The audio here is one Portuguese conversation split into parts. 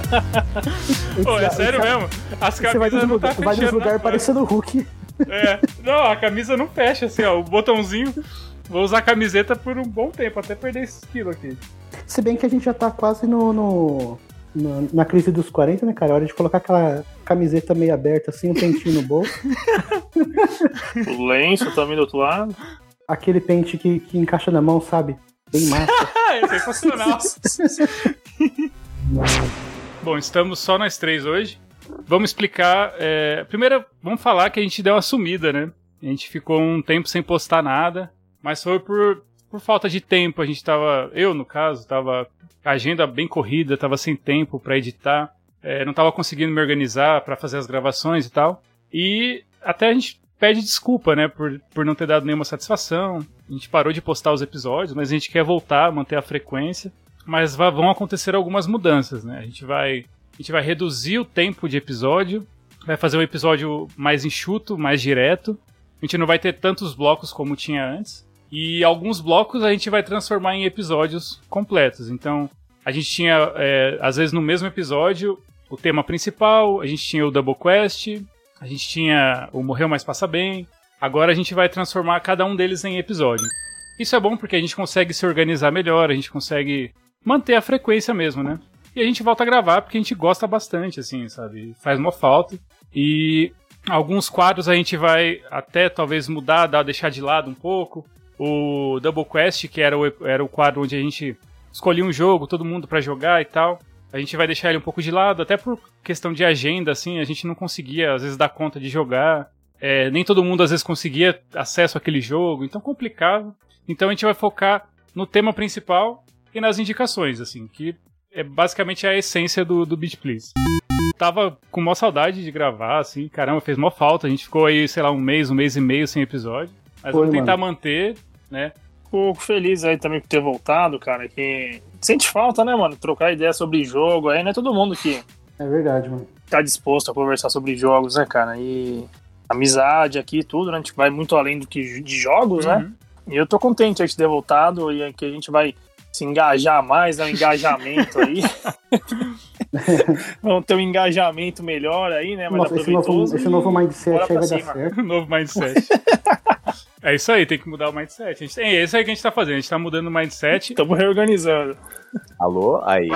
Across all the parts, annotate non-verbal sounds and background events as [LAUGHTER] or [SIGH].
[LAUGHS] Pô, é sério mesmo? As Você vai camisas nos não tá lugares vai nos fechando. lugares na- parecendo o Hulk. É. Não, a camisa não fecha, assim, ó. O botãozinho. Vou usar a camiseta por um bom tempo, até perder esse quilo aqui. Se bem que a gente já tá quase no, no- no- na crise dos 40, né, cara? É hora de colocar aquela camiseta meio aberta, assim, um pentinho no bolso. [LAUGHS] O lenço também do outro lado. Aquele pente que, que encaixa na mão, sabe? Bem massa. Ah, [LAUGHS] é sensacional. Bom, estamos só nós três hoje. Vamos explicar. É... Primeiro, vamos falar que a gente deu uma sumida, né? A gente ficou um tempo sem postar nada, mas foi por, por falta de tempo. A gente tava. Eu, no caso, tava. Agenda bem corrida, tava sem tempo pra editar. é, não tava conseguindo me organizar pra fazer as gravações e tal. E até a gente pede desculpa, né, por, por não ter dado nenhuma satisfação. A gente parou de postar os episódios, mas a gente quer voltar, manter a frequência. Mas vão acontecer algumas mudanças, né? A gente vai, a gente vai reduzir o tempo de episódio, vai fazer um episódio mais enxuto, mais direto. A gente não vai ter tantos blocos como tinha antes. E alguns blocos a gente vai transformar em episódios completos. Então, a gente tinha, é, às vezes no mesmo episódio, o tema principal, a gente tinha o Double Quest, a gente tinha o Morreu Mas Passa Bem. Agora a gente vai transformar cada um deles em episódio. Isso é bom porque a gente consegue se organizar melhor, a gente consegue manter a frequência mesmo, né? E a gente volta a gravar porque a gente gosta bastante, assim, sabe? Faz uma falta. E alguns quadros a gente vai até talvez mudar, dar, deixar de lado um pouco. O Double Quest, que era o, era o quadro onde a gente escolhia um jogo, todo mundo pra jogar e tal. A gente vai deixar ele um pouco de lado, até por questão de agenda, assim, a gente não conseguia, às vezes, dar conta de jogar. É, nem todo mundo, às vezes, conseguia acesso àquele jogo, então complicado. Então a gente vai focar no tema principal e nas indicações, assim, que é basicamente a essência do, do Beat Please. Tava com maior saudade de gravar, assim, caramba, fez mó falta. A gente ficou aí, sei lá, um mês, um mês e meio sem episódio. Mas Foi, vamos tentar mano. manter, né? Fico feliz aí também por ter voltado, cara. Que sente falta, né, mano? Trocar ideia sobre jogo aí, não é todo mundo que É verdade, mano. tá disposto a conversar sobre jogos, né, cara? E amizade aqui e tudo, né? A gente vai muito além do que de jogos, né? Uhum. E eu tô contente de ter voltado e que a gente vai se engajar mais, né? Um engajamento aí. [LAUGHS] Vamos ter um engajamento melhor aí, né? Mais Nossa, esse novo, esse novo mindset aí vai dar certo. [LAUGHS] Novo mindset. é isso aí, tem que mudar o mindset. A gente, é isso aí que a gente tá fazendo. A gente tá mudando o mindset. Estamos reorganizando. Alô? Aí.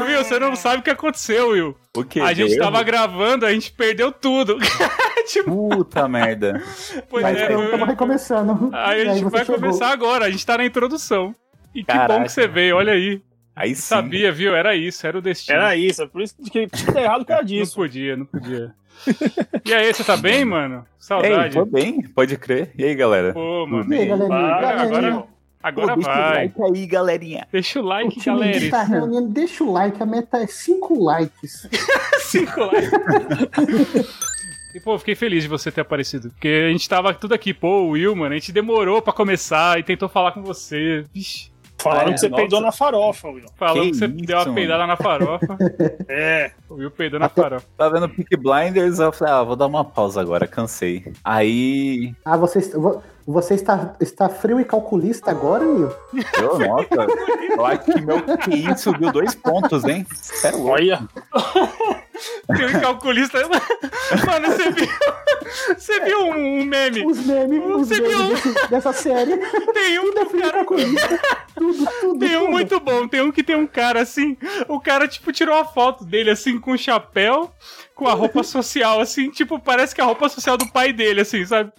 Will, você não sabe o que aconteceu, Will. O que? A gente Deu tava gravando, a gente perdeu tudo. [LAUGHS] tipo, Puta merda. pois Mas é. estamos eu- recomeçando. Aí a gente você vai chegou. começar agora, a gente tá na introdução. E que Caraca. bom que você veio, olha aí. Aí sim. Sabia, viu? Era isso, era o destino. Era isso, é por isso que tinha que dar errado por causa Não disso. podia, não podia. e aí, você tá bem, mano? Ei, Saudade. tô bem, pode crer. E aí, galera? Pô, mano. E aí, galerinha? agora- Agora Pô, deixa o vai. like aí, galerinha. Deixa o O like, time galera. tá reunindo. Deixa o like, a meta é 5 likes. [LAUGHS] [LAUGHS] Cinco likes. E, pô, fiquei feliz de você ter aparecido. Porque a gente tava tudo aqui, pô, o Will, mano, a gente demorou pra começar e tentou falar com você. Vixe, Falaram É, que você nossa. peidou na farofa, Will. falando que, Que você isso, deu uma mano. peidada na farofa. [LAUGHS] É. o Will peidou na Até- farofa. Tava vendo Peak Blinders, eu falei, ah, vou dar uma pausa agora, cansei. Aí, Ah, você, est- vo- você está, está frio e calculista agora, Will? eu, nossa, eu acho que meu QI subiu dois pontos, hein? Louco. Olha. Tem um calculista. Mano, você viu. Você viu um, um meme? Os memes, os Você memes viu? desse- dessa série. Tem um do Frio e cara. calculista. Tudo, tudo. Tem um tudo. muito bom, tem um que tem um cara assim, o cara, tipo, tirou a foto dele assim com o chapéu, com a roupa [LAUGHS] social, assim, tipo, parece que é a roupa social do pai dele, assim, sabe?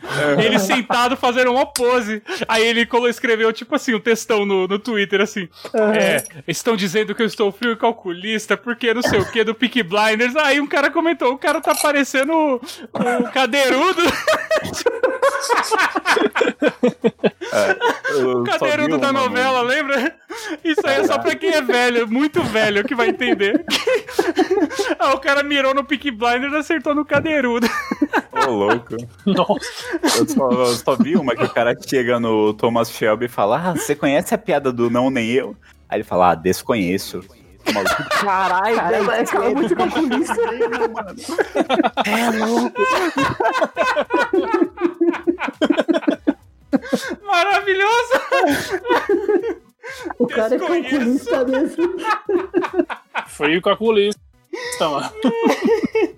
Ele sentado fazendo uma pose. Aí ele escreveu, tipo assim, um textão no, no Twitter, assim. É, estão dizendo que eu estou frio e calculista, porque não sei o que, do Peak Blinders. Aí um cara comentou, o cara tá parecendo o, o cadeirudo, [LAUGHS] Eu o cadeirudo da novela, mano. lembra? Isso aí é só pra quem é velho, muito velho, que vai entender. [LAUGHS] ah, o cara mirou no Peak Blinders e acertou no cadeirudo. Ô, louco. Nossa. Eu só, eu só vi uma que o cara chega no Thomas Shelby e fala: Ah, você conhece a piada do não nem eu? Aí ele fala: Ah, desconheço. Maluco, Caralho, velho, esse cara é muito calculista. é louco. [LAUGHS] Maravilhoso! [LAUGHS] O cara é calculista mesmo. Frio calculista, mano.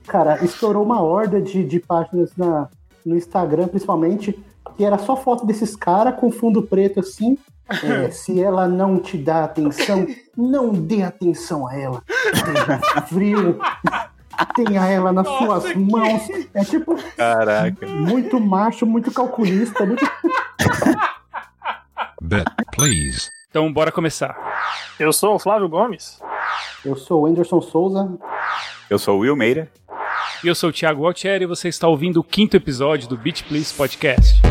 Cara, estourou uma horda de, de páginas na, no Instagram, principalmente, que era só foto desses caras com fundo preto assim. É, [LAUGHS] se ela não te dá atenção, não dê atenção a ela. Tenha frio. Tenha ela nas Nossa, suas que- mãos. É tipo, Caraca. muito macho, muito calculista. Muito... Bet, please. Então, bora começar. Eu sou o Flávio Gomes. Eu sou o Anderson Souza. Eu sou o Will Meira. E eu sou o Thiago Altieri e você está ouvindo o quinto episódio do Beat Please Podcast.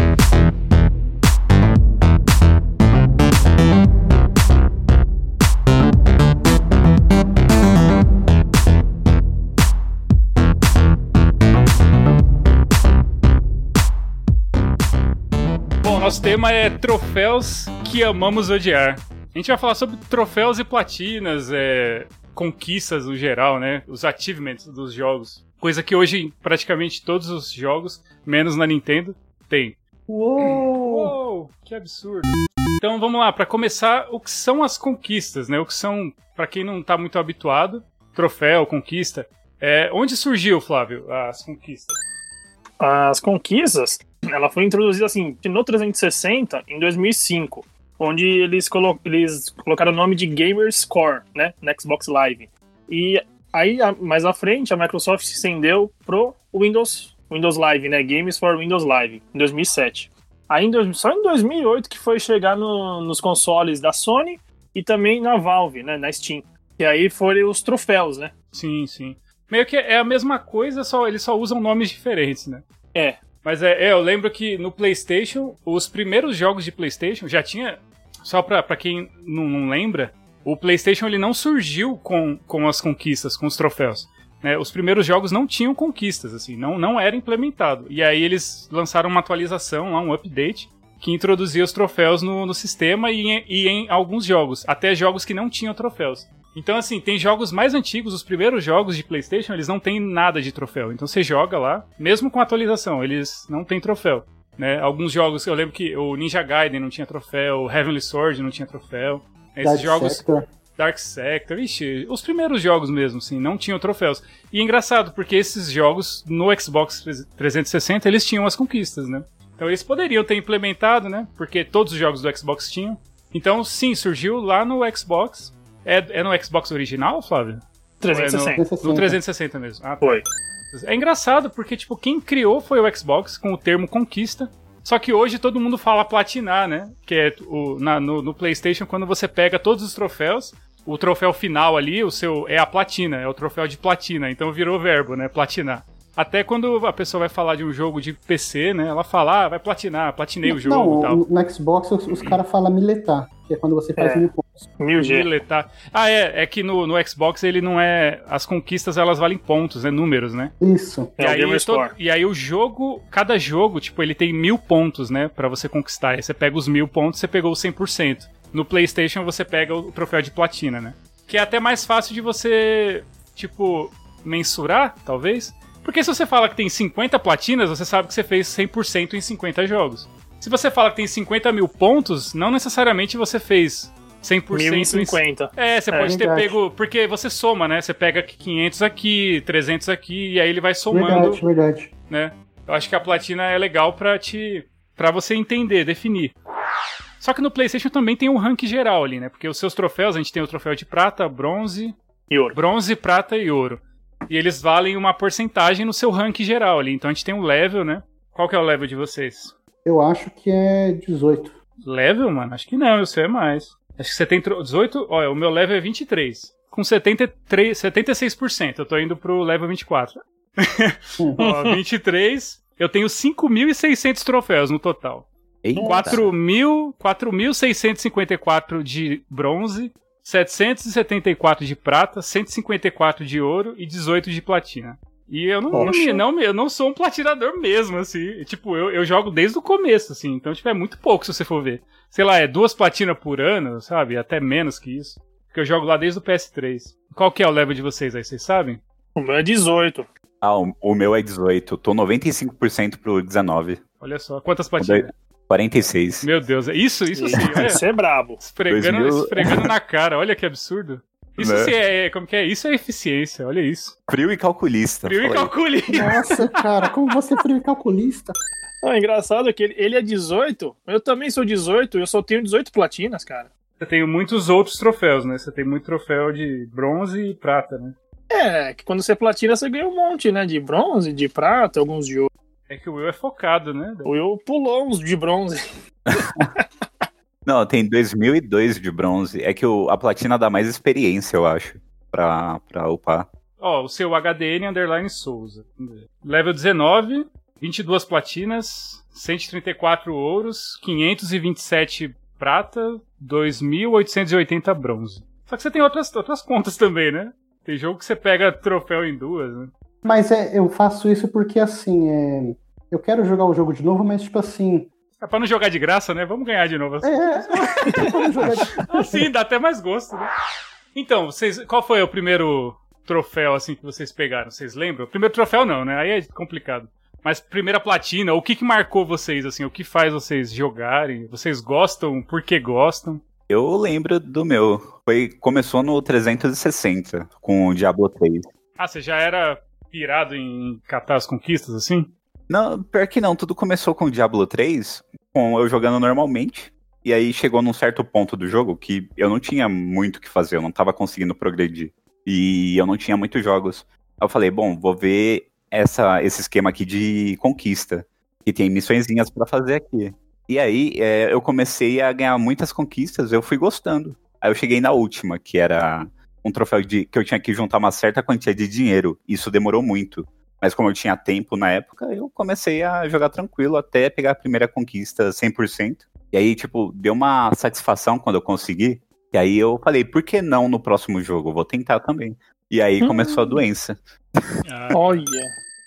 Nosso tema é troféus que amamos odiar. A gente vai falar sobre troféus e platinas, é, conquistas no geral, né? Os achievements dos jogos. Coisa que hoje praticamente todos os jogos, menos na Nintendo, tem. Uou! Uou, que absurdo. Então vamos lá, para começar, o que são as conquistas, né? O que são, para quem não tá muito habituado, troféu, conquista. É, onde surgiu, Flávio, as conquistas? As conquistas, ela foi introduzida assim, no 360 em 2005, onde eles, colo eles colocaram o nome de Gamer Score, né, no Xbox Live. E aí, mais à frente, a Microsoft se estendeu pro Windows, Windows Live, né, Games for Windows Live, em 2007. Aí, em dois- só em 2008 que foi chegar no- nos consoles da Sony e também na Valve, né, na Steam. E aí foram os troféus, né? Sim, sim. Meio que é a mesma coisa, só eles só usam nomes diferentes, né? É, Mas é, é, eu lembro que no PlayStation, os primeiros jogos de PlayStation já tinha. Só pra, pra quem não, não lembra, o PlayStation ele não surgiu com, com as conquistas, com os troféus. né? Os primeiros jogos não tinham conquistas, assim, não, não era implementado. E aí eles lançaram uma atualização, lá, um update, que introduzia os troféus no, no sistema e em, e em alguns jogos, até jogos que não tinham troféus. Então, assim, tem jogos mais antigos, os primeiros jogos de PlayStation, eles não têm nada de troféu. Então você joga lá, mesmo com atualização, eles não têm troféu. Né? Alguns jogos, eu lembro que o Ninja Gaiden não tinha troféu, o Heavenly Sword não tinha troféu. Esses Dark jogos. Sector. Dark Sector, ixi, os primeiros jogos mesmo, assim, não tinham troféus. E é engraçado, porque esses jogos no Xbox 360 eles tinham as conquistas, né? Então eles poderiam ter implementado, né? Porque todos os jogos do Xbox tinham. Então, sim, surgiu lá no Xbox. É, é no Xbox original, Flávio? 360. Ou é no, no 360 mesmo. Ah, tá. Foi. É engraçado porque, tipo, quem criou foi o Xbox com o termo conquista. Só que hoje todo mundo fala platinar, né? Que é o, na- no, no PlayStation, quando você pega todos os troféus, o troféu final ali, o seu é a platina, é o troféu de platina. Então virou verbo, né? Platinar. Até quando a pessoa vai falar de um jogo de PC, né? Ela fala, ah, vai platinar, platinei o jogo e Não, tal. no- no Xbox os, os caras falam miletar, que é quando você faz É. mil pontos. 1000G. Miletar. Ah, é, é que no, no Xbox ele não é. As conquistas elas valem pontos, né? Números, né? Isso. É o aí, Gamer to- Score. e aí o jogo, cada jogo, tipo, ele tem mil pontos, né, Pra você conquistar. Aí você pega os mil pontos, você pegou os 100%. No PlayStation você pega o troféu de platina, né? Que é até mais fácil de você, tipo, mensurar, talvez. Porque se você fala que tem 50 platinas, você sabe que você fez 100% em 50 jogos. Se você fala que tem 50 mil pontos, não necessariamente você fez 100% em 1050. é, você É, pode ter pego. Porque você soma, né? Você pega 500 aqui, 300 aqui, e aí ele vai somando, Verdade, verdade. né? Eu acho que a platina é legal pra te. para você entender, definir. Só que no PlayStation também tem um rank geral ali, né? Porque os seus troféus, a gente tem o troféu de prata, bronze, E ouro. bronze, prata e ouro. E eles valem uma porcentagem no seu rank geral ali. Então a gente tem um level, né? Qual que é o level de vocês? Eu acho que é 18. Level, mano? Acho que não, seu é mais. Acho que você tem tro- 18. Olha, o meu level é 23. Com 73, 76%. Eu tô indo pro level 24. [LAUGHS] Ó, 23. Eu tenho 5.600 troféus no total. Eita. 4.000 4.654 de bronze, 774 de prata, 154 de ouro e 18 de platina. E eu não, não, Poxa. eu não sou um platinador mesmo, assim. Tipo, eu, eu jogo desde o começo, assim. Então, tipo, é muito pouco se você for ver. Sei lá, é duas platinas por ano, sabe? Até menos que isso. Porque eu jogo lá desde o PS3. Qual que é o level de vocês aí, vocês sabem? O meu é 18. Ah, o, o meu é 18. Tô 95% pro 19. Olha só, quantas platinas? 46. Meu Deus, isso, isso sim, olha, Isso é brabo. esfregando, 2000. esfregando na cara, olha que absurdo. Isso Né? sim é, como que é? Isso é eficiência, olha isso. Frio e calculista. Frio e calcule. Nossa, cara, como você é frio e calculista? Não, o engraçado é que ele, ele é 18, eu também sou 18, eu só tenho 18 platinas, cara. Você tem muitos outros troféus, né? Você tem muito troféu de bronze e prata, né? É, que quando você platina, você ganha um monte, né? De bronze, de prata, alguns de ouro. É que o Will é focado, né? O Will pulou uns de bronze. [LAUGHS] Não, tem 2002 de bronze. É que o- a platina dá mais experiência, eu acho, pra, pra upar. Ó, o seu HDN underline Souza. Level 19, 22 platinas, 134 ouros, 527 prata, 2.880 bronze. Só que você tem outras, outras contas também, né? Tem jogo que você pega troféu em duas, né? Mas é, eu faço isso porque, assim, é, eu quero jogar o jogo de novo, mas, tipo assim. É pra não jogar de graça, né? Vamos ganhar de novo. É, é, vamos jogar de- [LAUGHS] Assim, dá até mais gosto, né? Então, vocês, qual foi o primeiro troféu, assim, que vocês pegaram? Vocês lembram? Primeiro troféu não, né? Aí é complicado. Mas primeira platina, o que que marcou vocês, assim? O que faz vocês jogarem? Vocês gostam? Por que gostam? Eu lembro do meu. Foi, começou no 360, com o Diablo 3. Ah, você já era pirado em catar as conquistas, assim? Não, pior que não, tudo começou com o Diablo 3, com eu jogando normalmente. E aí chegou num certo ponto do jogo que eu não tinha muito o que fazer, eu não tava conseguindo progredir. E eu não tinha muitos jogos. Aí eu falei, bom, vou ver essa, esse esquema aqui de conquista. Que tem missõezinhas pra fazer aqui. E aí é, eu comecei a ganhar muitas conquistas, eu fui gostando. Aí eu cheguei na última, que era um troféu de que eu tinha que juntar uma certa quantia de dinheiro. Isso demorou muito. Mas como eu tinha tempo na época, eu comecei a jogar tranquilo até pegar a primeira conquista 100%. E aí, tipo, deu uma satisfação quando eu consegui. E aí eu falei, por que não no próximo jogo? Eu vou tentar também. E aí Hum. começou a doença. Ah, Olha.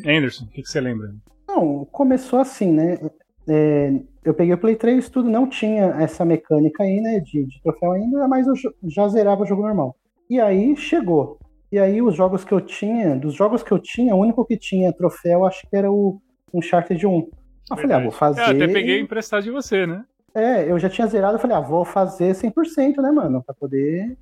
Anderson, o que, que você lembra? Não, começou assim, né? É, eu peguei o Play 3, tudo não tinha essa mecânica aí, né? De, de troféu ainda, mas eu já zerava o jogo normal. E aí chegou. E aí os jogos que eu tinha, dos jogos que eu tinha, o único que tinha troféu, acho que era o Uncharted 1. Eu falei, ah, vou fazer. Eu até peguei emprestado de você, né? É, eu já tinha zerado, eu falei, ah, vou fazer 100%, né, mano? Pra poder.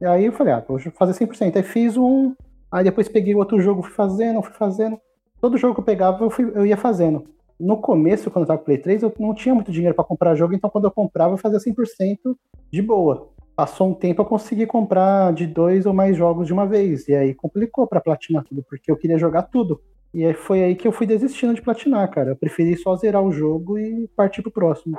E aí eu falei, ah, vou fazer 100%. Aí fiz um. Aí depois peguei outro jogo, fui fazendo, fui fazendo. Todo jogo que eu pegava, eu, fui- eu ia fazendo. No começo, quando eu tava com Play 3, eu não tinha muito dinheiro pra comprar jogo, então quando eu comprava, eu fazia 100% de boa. Passou um tempo, eu consegui comprar de dois ou mais jogos de uma vez. E aí complicou pra platinar tudo, porque eu queria jogar tudo. E aí foi aí que eu fui desistindo de platinar, cara. Eu preferi só zerar o jogo e partir pro próximo.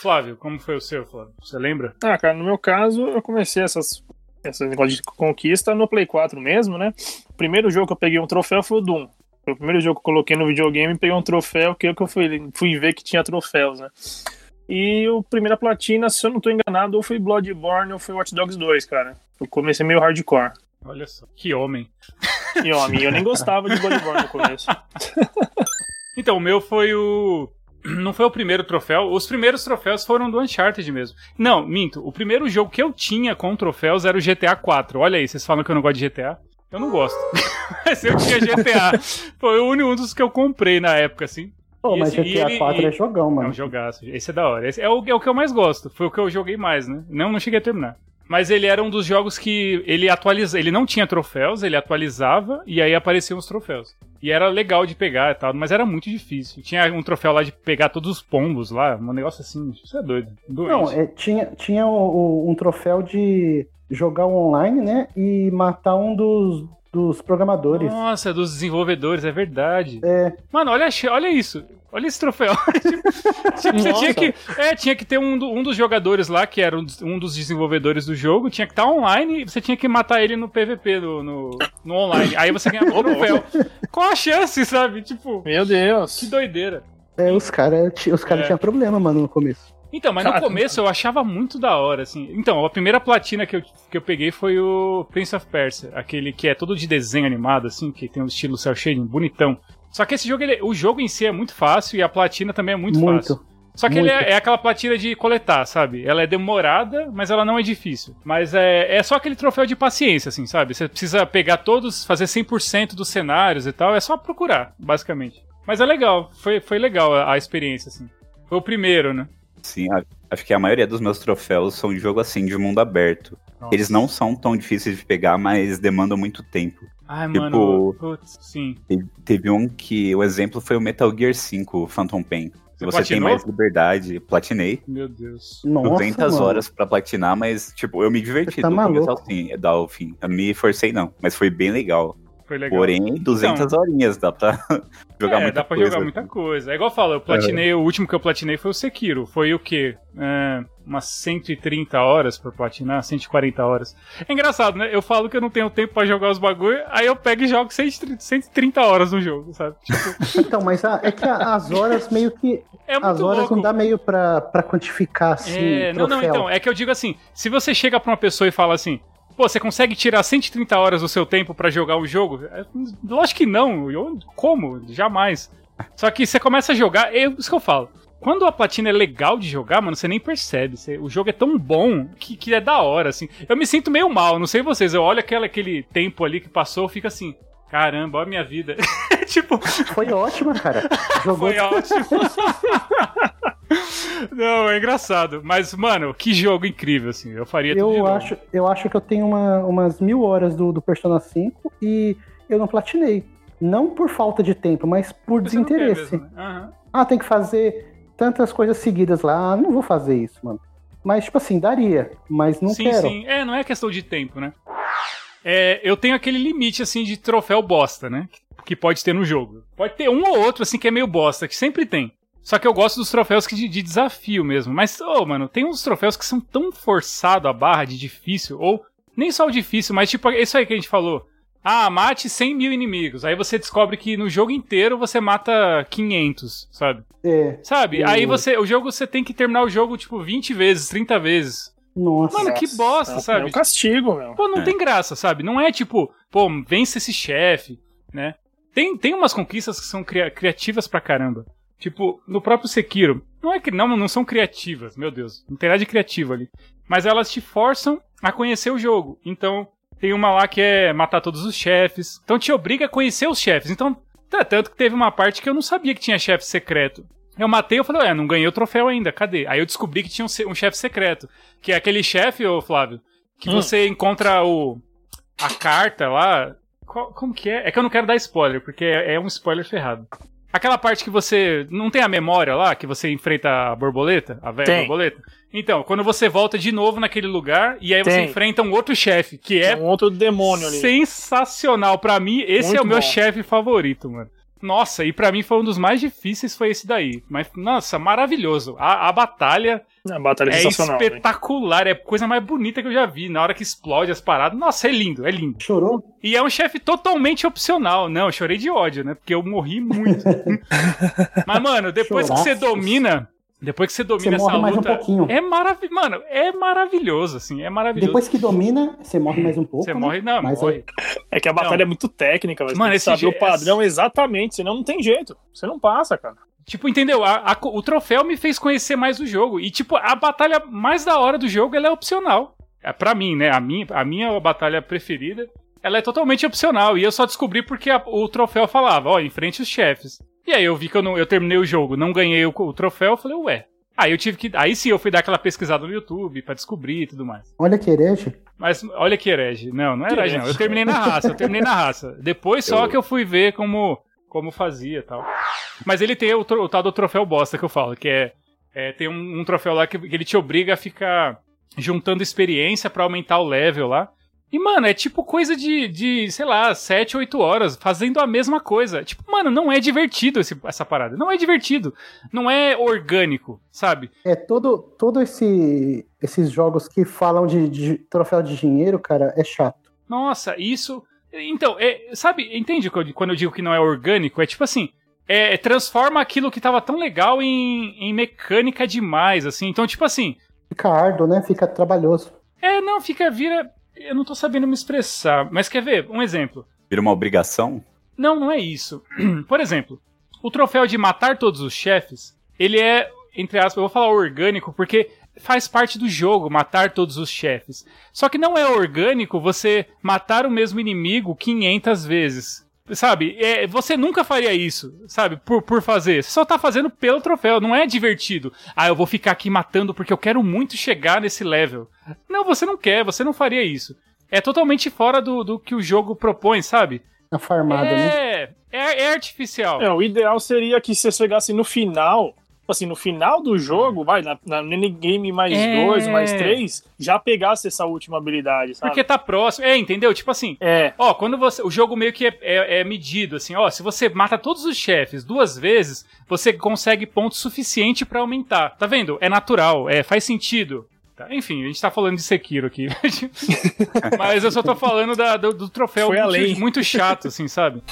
Flávio, como foi o seu, Flávio? Você lembra? Ah, cara, no meu caso, eu comecei essas, esse negócio de conquista no Play 4 mesmo, né? O primeiro jogo que eu peguei um troféu foi o Doom. Foi o primeiro jogo que eu coloquei no videogame e peguei um troféu, que é o que eu fui, fui ver que tinha troféus, né? E o primeira platina, se eu não tô enganado, ou foi Bloodborne ou foi Watch Dogs 2, cara. Eu comecei meio hardcore. Olha só. Que homem. E, homem, eu nem gostava de Bloodborne no começo. [LAUGHS] Então, o meu foi o. Não foi o primeiro troféu. Os primeiros troféus foram do Uncharted mesmo. Não, minto. O primeiro jogo que eu tinha com troféus era o GTA 4. Olha aí, vocês falam que eu não gosto de GTA. Eu não gosto. [LAUGHS] Mas eu tinha GTA. Foi o único um dos que eu comprei na época, assim. Pô, mas esse- GTA ele- 4 e- é jogão, É mano. um jogaço. Esse é da hora. Esse é o, é o que eu mais gosto. Foi o que eu joguei mais, né? Não, não cheguei a terminar. Mas ele era um dos jogos que ele atualiza, ele não tinha troféus, ele atualizava e aí apareciam os troféus. E era legal de pegar e tal, mas era muito difícil. Tinha um troféu lá de pegar todos os pombos lá, um negócio assim, isso é doido. doente. Não, é, tinha, tinha o- o- um troféu de jogar online, né? E matar um dos, dos programadores. Nossa, dos desenvolvedores, é verdade. É. Mano, olha, olha isso. Olha esse troféu. [LAUGHS] Tipo, tinha que, é, tinha que ter um, do- um dos jogadores lá, que era um dos- um dos desenvolvedores do jogo, tinha que estar online e você tinha que matar ele no PVP, no, no, no online. Aí você ganhava o troféu. Qual a chance, sabe? Tipo, Meu Deus. que doideira. É, os caras os cara É. tinham problema, mano, no começo. Então, mas no começo eu achava muito da hora, assim. Então, a primeira platina que eu, que eu peguei foi o Prince of Persia, aquele que é todo de desenho animado, assim, que tem um estilo cel shading bonitão. Só que esse jogo, ele- o jogo em si é muito fácil e a platina também é muito, Muito. fácil. Só que ele Muito. é, é aquela platina de coletar, sabe? Ela é demorada, mas ela não é difícil. Mas é, é só aquele troféu de paciência, assim, sabe? Você precisa pegar todos, fazer 100% dos cenários e tal, é só procurar, basicamente. Mas é legal, foi, foi legal a, a experiência, assim. Foi o primeiro, né? Sim, a- acho que a maioria dos meus troféus são de jogo assim, de mundo aberto. Nossa. Eles não são tão difíceis de pegar, mas demandam muito tempo. Ai, tipo- mano. Putz, sim. Te- Teve um que o exemplo foi o Metal Gear 5, Phantom Pain. Você Você, tem mais liberdade. Platinei. Meu Deus. Nossa, 200 mano. horas pra platinar, mas, tipo, eu me diverti Você tá do começo ao fim, da ao fim. Eu não me forcei, não. Mas foi bem legal. Foi legal. Porém, 200 horinhas, dá pra [LAUGHS] jogar é, muita dá pra coisa. jogar muita coisa. É igual eu falo, eu platinei, o último que eu platinei foi o Sekiro. Foi o quê? É, umas 130 horas pra platinar, 140 horas. É engraçado, né? Eu falo que eu não tenho tempo pra jogar os bagulho, aí eu pego e jogo 130 130 horas no jogo, sabe? Tipo, [LAUGHS] Então, mas a- é que a- as horas meio que. é muito As horas louco. não dá meio pra, pra quantificar assim. É, não, não, então, é que eu digo assim, se você chega pra uma pessoa e fala assim, pô, você consegue tirar 130 horas do seu tempo pra jogar um jogo? É, Lógico que não, eu, como? Jamais. Só que você começa a jogar, é isso que eu falo. Quando a platina é legal de jogar, mano, você nem percebe. Você- o jogo é tão bom que, que é da hora, assim. Eu me sinto meio mal, não sei vocês. Eu olho aquela, aquele tempo ali que passou, eu fico assim, caramba, olha a minha vida. [LAUGHS] tipo, Foi ótima, cara. [LAUGHS] Jogou foi ótimo. [LAUGHS] [LAUGHS] Não, é engraçado. Mas, mano, que jogo incrível, assim. Eu faria tudo Eu novo. acho, eu acho que eu tenho uma- umas mil horas do, do Persona 5 e eu não platinei. Não por falta de tempo, mas por Você desinteresse. mesmo, né? Aham. Ah, tem que fazer tantas coisas seguidas lá. Ah, não vou fazer isso, mano. Mas, tipo assim, daria. Mas não sim, quero. sim. É, não é questão de tempo, né? É, eu tenho aquele limite, assim, de troféu bosta, né? Que pode ter no jogo. Pode ter um ou outro, assim, que é meio bosta, que sempre tem. Só que eu gosto dos troféus que de, de desafio mesmo. Mas, ô, mano, tem uns troféus que são tão forçado a barra de difícil, ou nem só o difícil, mas tipo, isso aí que a gente falou. Ah, mate 100 mil inimigos. Aí você descobre que no jogo inteiro você mata 500, sabe? É. Sabe? Eu- Aí você, o jogo você tem que terminar o jogo, tipo, 20 vezes, 30 vezes. Nossa. Mano, que bosta, É sabe? um castigo, meu. Pô, não É. tem graça, sabe? Não é tipo, pô, vence esse chefe, né? Tem, tem umas conquistas que são cria- criativas pra caramba. Tipo, no próprio Sekiro. Não é que não, não são criativas, meu Deus. Não tem nada de criativo ali. Mas elas te forçam a conhecer o jogo. Então, tem uma lá que é matar todos os chefes. Então te obriga a conhecer os chefes. Então, tá, tanto que teve uma parte que eu não sabia que tinha chefe secreto. Eu matei, eu falei, ué, não ganhei o troféu ainda, cadê? Aí eu descobri que tinha um, um chefe secreto. Que é aquele chefe, ô Flávio, que Hum. você encontra o. a carta lá. Qual- como que é? É que eu não quero dar spoiler, porque é, é um spoiler ferrado. Aquela parte que você. Não tem a memória lá, que você enfrenta a borboleta? A velha Tem. borboleta? Então, quando você volta de novo naquele lugar, e aí você Tem. enfrenta um outro chefe, que é É um outro demônio ali. sensacional. Pra mim, esse Muito é o meu chefe favorito, mano. Nossa, e pra mim foi um dos mais difíceis, foi esse daí. Mas, nossa, maravilhoso. A, a batalha A batalha é é sensacional. espetacular, é a coisa mais bonita que eu já vi. Na hora que explode as paradas, nossa, é lindo, é lindo. Chorou? E é um chefe totalmente opcional. Não, eu chorei de ódio, né? Porque eu morri muito. [LAUGHS] Mas, mano, depois que você domina. Depois que você domina Você essa morre mais um pouquinho. é maravilhoso. Mano, é maravilhoso, assim. É maravilhoso. Depois que domina, você morre mais um pouco. você né? morre, não, Mas morre. É que a batalha Não. é muito técnica, mas Mano, tem saber je- o padrão exatamente, senão não tem jeito. Você não passa, cara. Tipo, entendeu? A- a- o troféu me fez conhecer mais o jogo. E, tipo, a batalha mais da hora do jogo, ela é opcional. É pra mim, né? A minha, a minha batalha preferida, ela é totalmente opcional. E eu só descobri porque a- o troféu falava, ó, enfrente os chefes. E aí eu vi que eu, não, eu terminei o jogo, não ganhei o, o troféu, eu falei, ué. Aí eu tive que. Aí sim eu fui dar aquela pesquisada no YouTube pra descobrir e tudo mais. Olha que herege. Mas olha que herege. Não, não é herege, não. Eu terminei na raça, eu terminei na raça. Depois só Eu- que eu fui ver como, como fazia e tal. Mas ele tem o, o tal do troféu bosta que eu falo, que é. é, tem um, um troféu lá que, que ele te obriga a ficar juntando experiência pra aumentar o level lá. E, mano, é tipo coisa de, de, sei lá, 7, 8 horas fazendo a mesma coisa. Tipo, mano, não é divertido esse- essa parada. Não é divertido. Não é orgânico, sabe? É todo, todo esse, esses jogos que falam de, de troféu de dinheiro, cara, é chato. Nossa, isso. Então, é, sabe, entende quando eu digo que não é orgânico? É tipo assim. É, transforma aquilo que tava tão legal em, em mecânica demais, assim. Então, tipo assim. Fica árduo, né? Fica trabalhoso. É, não, fica, vira. Eu não tô sabendo me expressar. Mas quer ver? Um exemplo. Vira uma obrigação? Não, não é isso. [CLEARS THROAT] Por exemplo, o troféu de matar todos os chefes, ele é, entre aspas, eu vou falar orgânico porque faz parte do jogo matar todos os chefes. Só que não é orgânico você matar o mesmo inimigo 500 vezes. Sabe? É, você nunca faria isso, sabe? Por, por fazer. Você só tá fazendo pelo troféu, não é divertido. Ah, eu vou ficar aqui matando porque eu quero muito chegar nesse level. Não, você não quer, você não faria isso. É totalmente fora do, do que o jogo propõe, sabe? A farmada, né? É, é, é artificial. É, o ideal seria que você chegasse no final, assim, no final do jogo, vai, na, na minigame mais É. dois, mais três, já pegasse essa última habilidade, sabe? Porque tá próximo. É, entendeu? Tipo assim, É, Ó, quando você. O jogo meio que é, é- é medido, assim, ó. Se você mata todos os chefes duas vezes, você consegue ponto suficiente pra aumentar. Tá vendo? É natural, é, faz sentido. Tá, Enfim, a gente tá falando de Sekiro aqui. [LAUGHS] Mas eu só tô falando da- do, do troféu muito, muito chato, assim, sabe?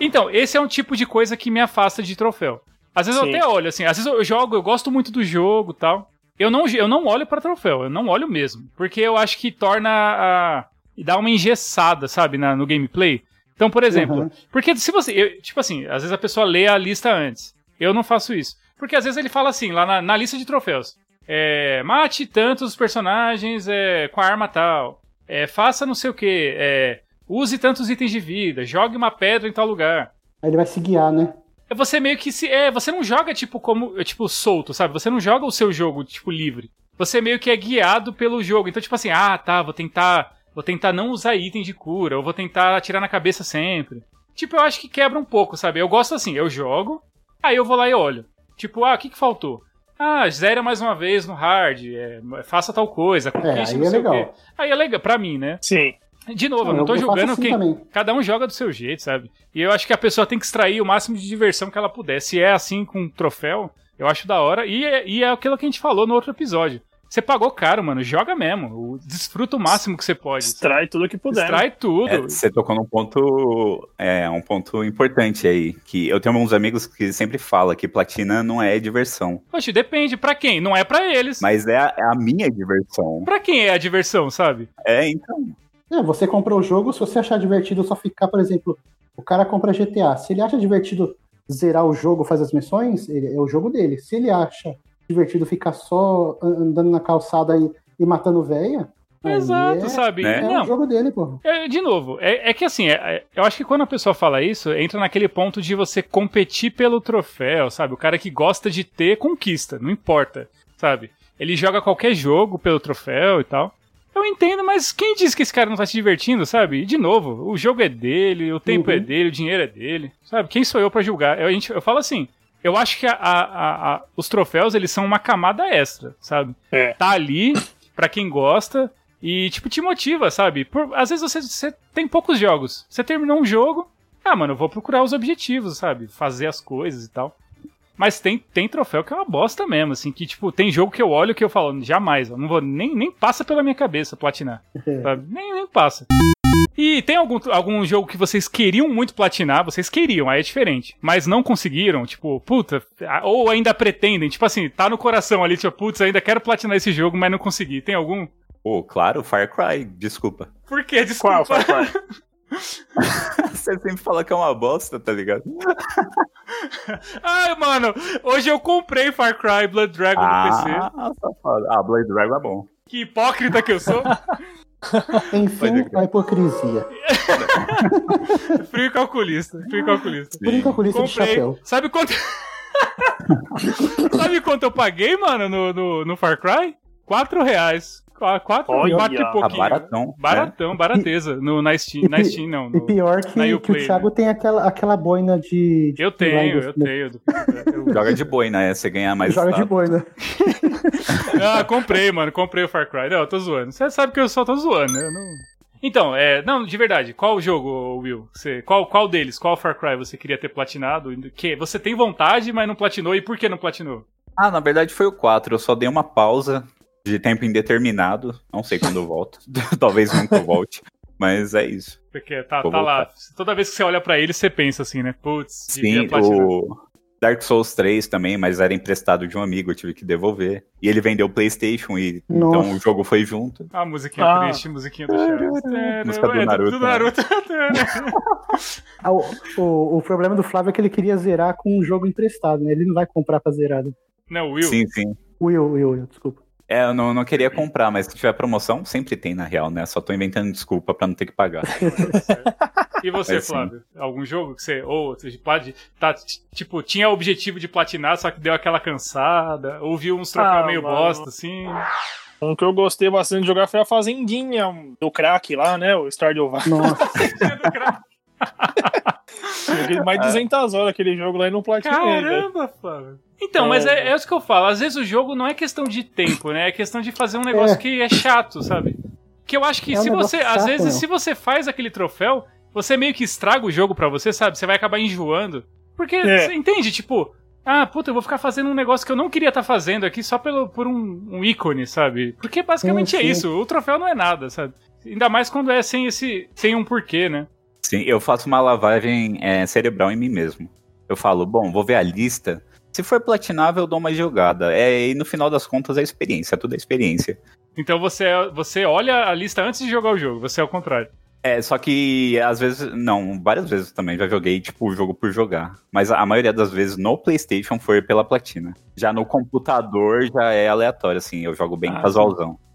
Então, esse é um tipo de coisa que me afasta de troféu. Às vezes Sim. eu até olho, assim, às vezes eu jogo, eu gosto muito do jogo e tal. Eu não, eu não olho pra troféu, eu não olho mesmo. Porque eu acho que torna a. e dá uma engessada, sabe, na- no gameplay. Então, por exemplo, Uhum. porque se você. eu- tipo assim, às vezes a pessoa lê a lista antes. Eu não faço isso. Porque às vezes ele fala assim, lá na, na lista de troféus. É, mate tantos personagens é, com a arma tal. É, faça não sei o que. use tantos itens de vida. Jogue uma pedra em tal lugar. Aí ele vai se guiar, né? É você meio que se. É, você não joga tipo como. é, Tipo, solto, sabe? Você não joga o seu jogo, tipo, livre. Você meio que é guiado pelo jogo. Então, tipo assim, ah, tá, vou tentar. Vou tentar não usar item de cura, ou vou tentar atirar na cabeça sempre. Tipo, eu acho que quebra um pouco, sabe? Eu gosto assim, eu jogo, aí eu vou lá e olho. Tipo, ah, o que, que faltou? Ah, zera mais uma vez no hard, é, faça tal coisa, conquiste aí não é sei o legal. quê. Aí é legal, pra mim, né? sim. De novo, eu Não, não tô eu julgando assim quem. também. Cada um joga do seu jeito, sabe? E eu acho que a pessoa tem que extrair o máximo de diversão que ela puder. Se é assim com um troféu, eu acho da hora. E é, e é aquilo que a gente falou no outro episódio. Você pagou caro, mano. Joga mesmo. O- Desfruta o máximo que você pode. Extrai tudo que puder. né? Extrai tudo. É, você tocou num ponto, é, um ponto importante aí, que eu tenho uns amigos que sempre falam que platina não é diversão, Poxa, depende. Pra quem? Não é pra eles. mas é a, é a minha diversão. Pra quem é a diversão, sabe? É, então, É, você comprou o jogo, se você achar divertido só ficar, por exemplo, o cara compra GTA. Se ele acha divertido zerar o jogo, fazer as missões, ele- é o jogo dele. Se ele acha divertido ficar só an- andando na calçada e, e matando véia, Exato, é, sabe? né? é o Não, jogo dele, pô. É, de novo, é, é que assim, é- é- eu acho que quando a pessoa fala isso, entra naquele ponto de você competir pelo troféu, sabe? O cara que gosta de ter, conquista, não importa, sabe? Ele joga qualquer jogo pelo troféu e tal. Eu entendo, mas quem disse que esse cara não tá se divertindo, sabe? E de novo, o jogo é dele, o tempo Uhum. é dele, o dinheiro é dele, sabe? Quem sou eu pra julgar? Eu, a gente, eu falo assim, eu acho que a- a- a- os troféus, eles são uma camada extra, sabe? É. Tá ali pra quem gosta e, tipo, te motiva, sabe? Por- às vezes você, você tem poucos jogos. Você terminou um jogo, ah, mano, eu vou procurar os objetivos, sabe? Fazer as coisas e tal. Mas tem, tem troféu que é uma bosta mesmo, assim, que, tipo, tem jogo que eu olho que eu falo, jamais, eu não vou, nem, nem passa pela minha cabeça platinar? [LAUGHS] Nem, nem passa. E tem algum, algum jogo que vocês queriam muito platinar, vocês queriam, aí é diferente, mas não conseguiram, tipo, puta, ou ainda pretendem, tipo assim, tá no coração ali, tipo, putz, ainda quero platinar esse jogo, mas não consegui. Tem algum? pô, claro, Far Cry, desculpa. Por quê? Desculpa. Qual, Far Cry? [LAUGHS] [LAUGHS] Você sempre fala que é uma bosta, tá ligado? [LAUGHS] Ai, mano, hoje eu comprei Far Cry Blood Dragon no PC. Ah, safado. Ah, Blade Dragon é bom. Que hipócrita que eu sou. [LAUGHS] Enfim, a hipocrisia. Frio calculista. Frio calculista. Que eu colhi de Comprei. chapéu. Sabe quanto. Sabe quanto eu paguei, mano, no, no, no Far Cry? 4 reais. Qu- Quatro, Olha, quatro e tá pouquinho. baratão, Baratão, barateza. No, na Steam, na Steam não. E no- pior na que, que Uplay, o Thiago tem aquela, aquela boina de. de Eu tenho, eu né? tenho. Eu- [LAUGHS] Joga de boi, né? Você ganha mais Joga de boina. [LAUGHS] Ah, comprei, mano. Comprei o Far Cry. Não, eu tô zoando. Você sabe que eu só tô zoando, né? Eu não... Então, é. Não, de verdade, qual jogo, Will? Você, qual, qual deles? Qual Far Cry você queria ter platinado? Que você tem vontade, mas não platinou. E por que não platinou? Ah, na verdade foi o 4. Eu só dei uma pausa de tempo indeterminado. Não sei quando eu volto. [LAUGHS] Talvez nunca volte. Mas é isso. Porque tá, tá lá. Toda vez que você olha pra ele, você pensa assim, né? Putz, Sim, o Dark Souls 3 também, mas era emprestado de um amigo, eu tive que devolver. E ele vendeu o PlayStation, e Nossa. então o jogo foi junto. Ah, musiquinha Ah. triste, musiquinha do Chaves. Música do É, Naruto, Do né? Naruto. [LAUGHS] Ah, o, o, o problema do Flávio é que ele queria zerar com um jogo emprestado, né? Ele não vai comprar pra zerar. né? Não, Will. Sim, sim. Will, Will, Will, desculpa. É, eu não, não queria comprar, mas se tiver promoção, sempre tem na real, né? Só tô inventando desculpa pra não ter que pagar. [LAUGHS] E você, Mas sim. Flávio? Algum jogo que você. Ou você pode. Tá, tipo, tinha o objetivo de platinar, só que deu aquela cansada. Ou viu uns troféus Ah, meio mano. bosta, assim. Um que eu gostei bastante de jogar foi a Fazendinha do crack lá, né? O Stardew Valley. Nossa, [LAUGHS] Joguei mais de 200 horas aquele jogo lá e não platinei. Caramba, Flávio. Então, É. mas é, é isso que eu falo. Às vezes o jogo não é questão de tempo, né? É questão de fazer um negócio É. que é chato, sabe? Que eu acho que É um se você. negócio às chato, vezes, meu. se você faz aquele troféu, você meio que estraga o jogo pra você, sabe? Você vai acabar enjoando. Porque, É. você entende? Tipo. Ah, puta, eu vou ficar fazendo um negócio que eu não queria estar fazendo aqui só pelo, por um, um ícone, sabe? Porque basicamente Sim, é sim. isso. O troféu não é nada, sabe? Ainda mais quando é sem esse. sem um porquê, né? Sim, eu faço uma lavagem é, cerebral em mim mesmo. Eu falo, bom, vou ver a lista. Se for platinável, eu dou uma jogada. É, e no final das contas é experiência, tudo é experiência. Então você, você olha a lista antes de jogar o jogo, você é o contrário. É, só que às vezes, não, várias vezes também já joguei, tipo, o jogo por jogar. Mas a, a maioria das vezes no PlayStation foi pela platina. Já no computador já é aleatório, assim, eu jogo bem Ah, casualzão. Sim,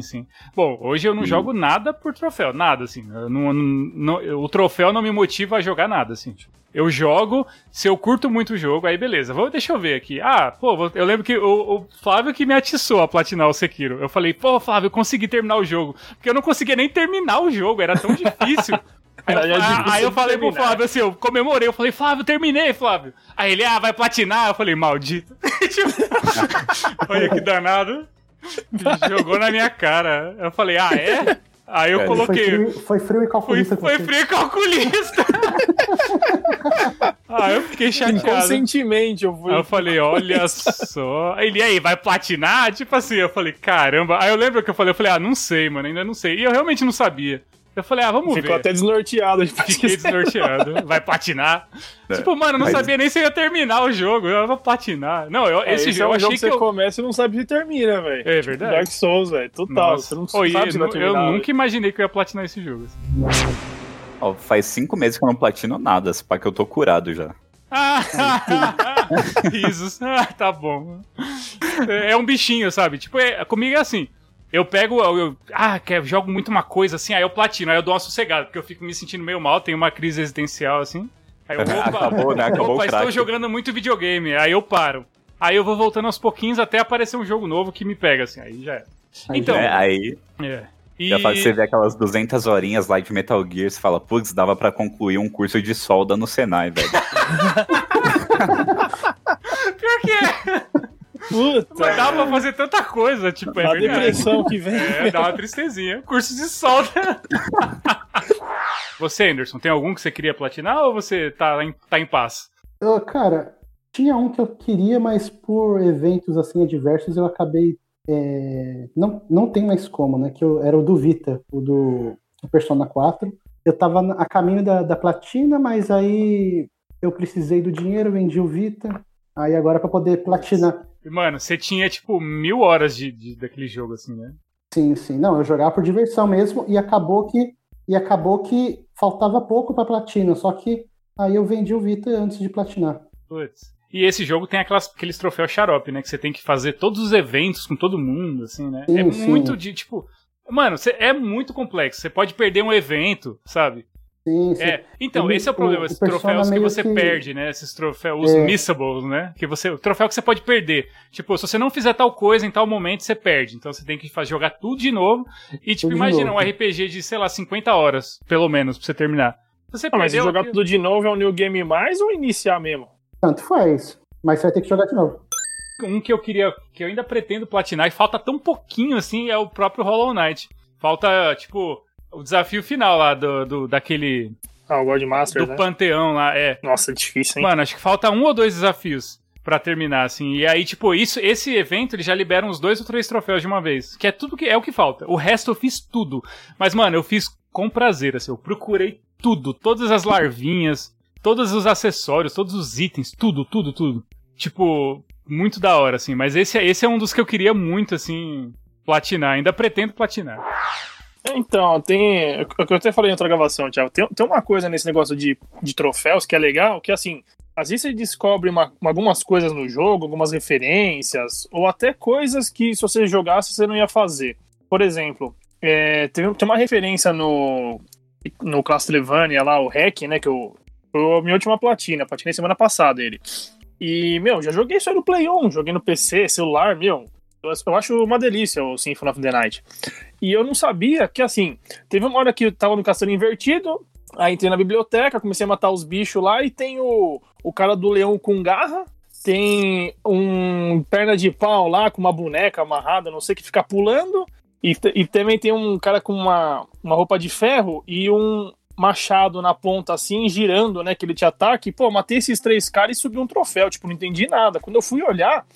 sim. Bom, hoje eu não Hum. jogo nada por troféu, nada, assim. Não- não- não- o troféu não me motiva a jogar nada, assim. tipo. Eu jogo, se eu curto muito o jogo, aí beleza. Vou, deixa eu ver aqui. Ah, pô, eu lembro que o, o Flávio que me atiçou a platinar o Sekiro. Eu falei, pô, Flávio, eu consegui terminar o jogo. Porque eu não conseguia nem terminar o jogo, era tão difícil. [LAUGHS] Aí eu, ah, aí eu falei pro terminar. Flávio assim, eu comemorei, eu falei, Flávio, terminei, Flávio. Aí ele, ah, vai platinar? Eu falei, maldito. [LAUGHS] [LAUGHS] Olha que danado. Jogou na minha cara. Eu falei, ah, é? Aí eu É, foi coloquei. frio, foi frio e Foi, calculista. foi você. frio e calculista. [LAUGHS] ah, eu fiquei chateado. Inconscientemente eu fui. Aí eu falei, olha só. Ele, e aí, vai platinar? Tipo assim, eu falei, caramba. Aí eu lembro que eu falei, eu falei, ah, não sei, mano, ainda não sei. E eu realmente não sabia. Eu falei, ah, vamos Ficou ver. até desnorteado. de Fiquei desnorteado. [LAUGHS] Vai platinar. É, Tipo, mano, eu não mas- sabia nem se eu ia terminar o jogo. Eu ia platinar. Não, eu, É, esse, esse jogo é eu um achei jogo que você eu... começa e não sabe se termina, velho. É verdade. Dark Souls, velho. Total. Nossa. Você não Oi, sabe se vai eu, terminar. eu velho. nunca imaginei que eu ia platinar esse jogo. assim. Ó, faz cinco meses que eu não platino nada, se pá que eu tô curado já. Ah, [LAUGHS] risos. Ah, tá bom. É um bichinho, sabe? Tipo, é- comigo é assim. Eu pego, eu, eu- ah, quero, jogo muito uma coisa assim, aí eu platino, aí eu dou uma sossegada, porque eu fico me sentindo meio mal, tenho uma crise existencial assim. Aí eu, [LAUGHS] opa, Acabou, né? Acabou opa o estou jogando muito videogame, aí eu paro. Aí eu vou voltando aos pouquinhos até aparecer um jogo novo que me pega, assim, aí já é. Aí Então, É, aí é. E... já faz você ver aquelas 200 horinhas lá de Metal Gear, você fala, putz, dava pra concluir um curso de solda no Senai, velho. [LAUGHS] Pior que é, Puta. mas dá pra fazer tanta coisa, tipo, é a verdade. depressão que vem. É, dá uma tristezinha. Curso de solda. você, Anderson, tem algum que você queria platinar ou você tá em, tá em paz? Eu, cara, tinha um que eu queria, mas por eventos assim adversos eu acabei. é, não, não tem mais como, né? Que eu, era o do Vita, o do o Persona 4. Eu tava a caminho da, da platina, mas aí eu precisei do dinheiro, vendi o Vita. Aí agora pra poder platinar. E, Mano, você tinha, tipo, mil horas de, de- daquele jogo, assim, né? Sim, sim. Não, eu jogava por diversão mesmo e acabou que e acabou que faltava pouco pra platina, só que aí eu vendi o Vita antes de platinar. Putz. E esse jogo tem aquelas, aqueles troféus xarope, né? Que você tem que fazer todos os eventos com todo mundo, assim, né? Sim, é sim. muito de, tipo... Mano, você- é muito complexo. Você pode perder um evento, sabe? Sim, sim. É, então, Ele- esse é o problema, o- esses troféus que você que- perde, né? Esses troféus, os É. missables, né? Que você, o troféu que você pode perder. Tipo, se você não fizer tal coisa em tal momento, você perde. Então você tem que fa- jogar tudo de novo. E, tipo, Tudo imagina novo. um RPG de, sei lá, 50 horas, pelo menos, pra você terminar. Você Ah, mas jogar tudo de novo é um new game mais ou iniciar mesmo? Tanto faz. Mas você vai ter que jogar de novo. Um que eu queria, que eu ainda pretendo platinar e falta tão pouquinho assim, é o próprio Hollow Knight. Falta, tipo, o desafio final lá do, do daquele. Ah, o God Master, do né? panteão lá, é. Nossa, é difícil, hein? Mano, acho que falta um ou dois desafios pra terminar, assim. E aí, tipo, isso, esse evento ele já libera uns dois ou três troféus de uma vez. Que é tudo que é o que falta. O resto eu fiz tudo. Mas, mano, eu fiz com prazer, assim. Eu procurei tudo, todas as larvinhas, todos os acessórios, todos os itens, tudo, tudo, tudo. Tipo, muito da hora, assim. Mas esse, é- esse é um dos que eu queria muito, assim, platinar. Ainda pretendo platinar. Então, tem. O que eu até falei em outra gravação, Thiago. Tem, tem uma coisa nesse negócio de, de troféus que é legal, que assim, às vezes você descobre uma- algumas coisas no jogo, algumas referências, ou até coisas que se você jogasse você não ia fazer. Por exemplo, é, tem, tem uma referência no, no Castlevania lá, o Hack, né? Que eu. Foi a minha última platina, platinei semana passada ele. E, meu, já joguei isso aí no Play 1, joguei no PC, celular, meu. Eu, acho uma delícia o Symphony of the Night. E eu não sabia que, assim, teve uma hora que eu tava no castelo invertido, aí entrei na biblioteca, comecei a matar os bichos lá, e tem o, o cara do leão com garra, tem um perna de pau lá com uma boneca amarrada, não sei, que fica pulando. E, e também tem um cara com uma, uma roupa de ferro e um machado na ponta assim, girando, né? Que ele te ataca. E, pô, matei esses três caras e subi um troféu. Tipo, não entendi nada. Quando eu fui olhar,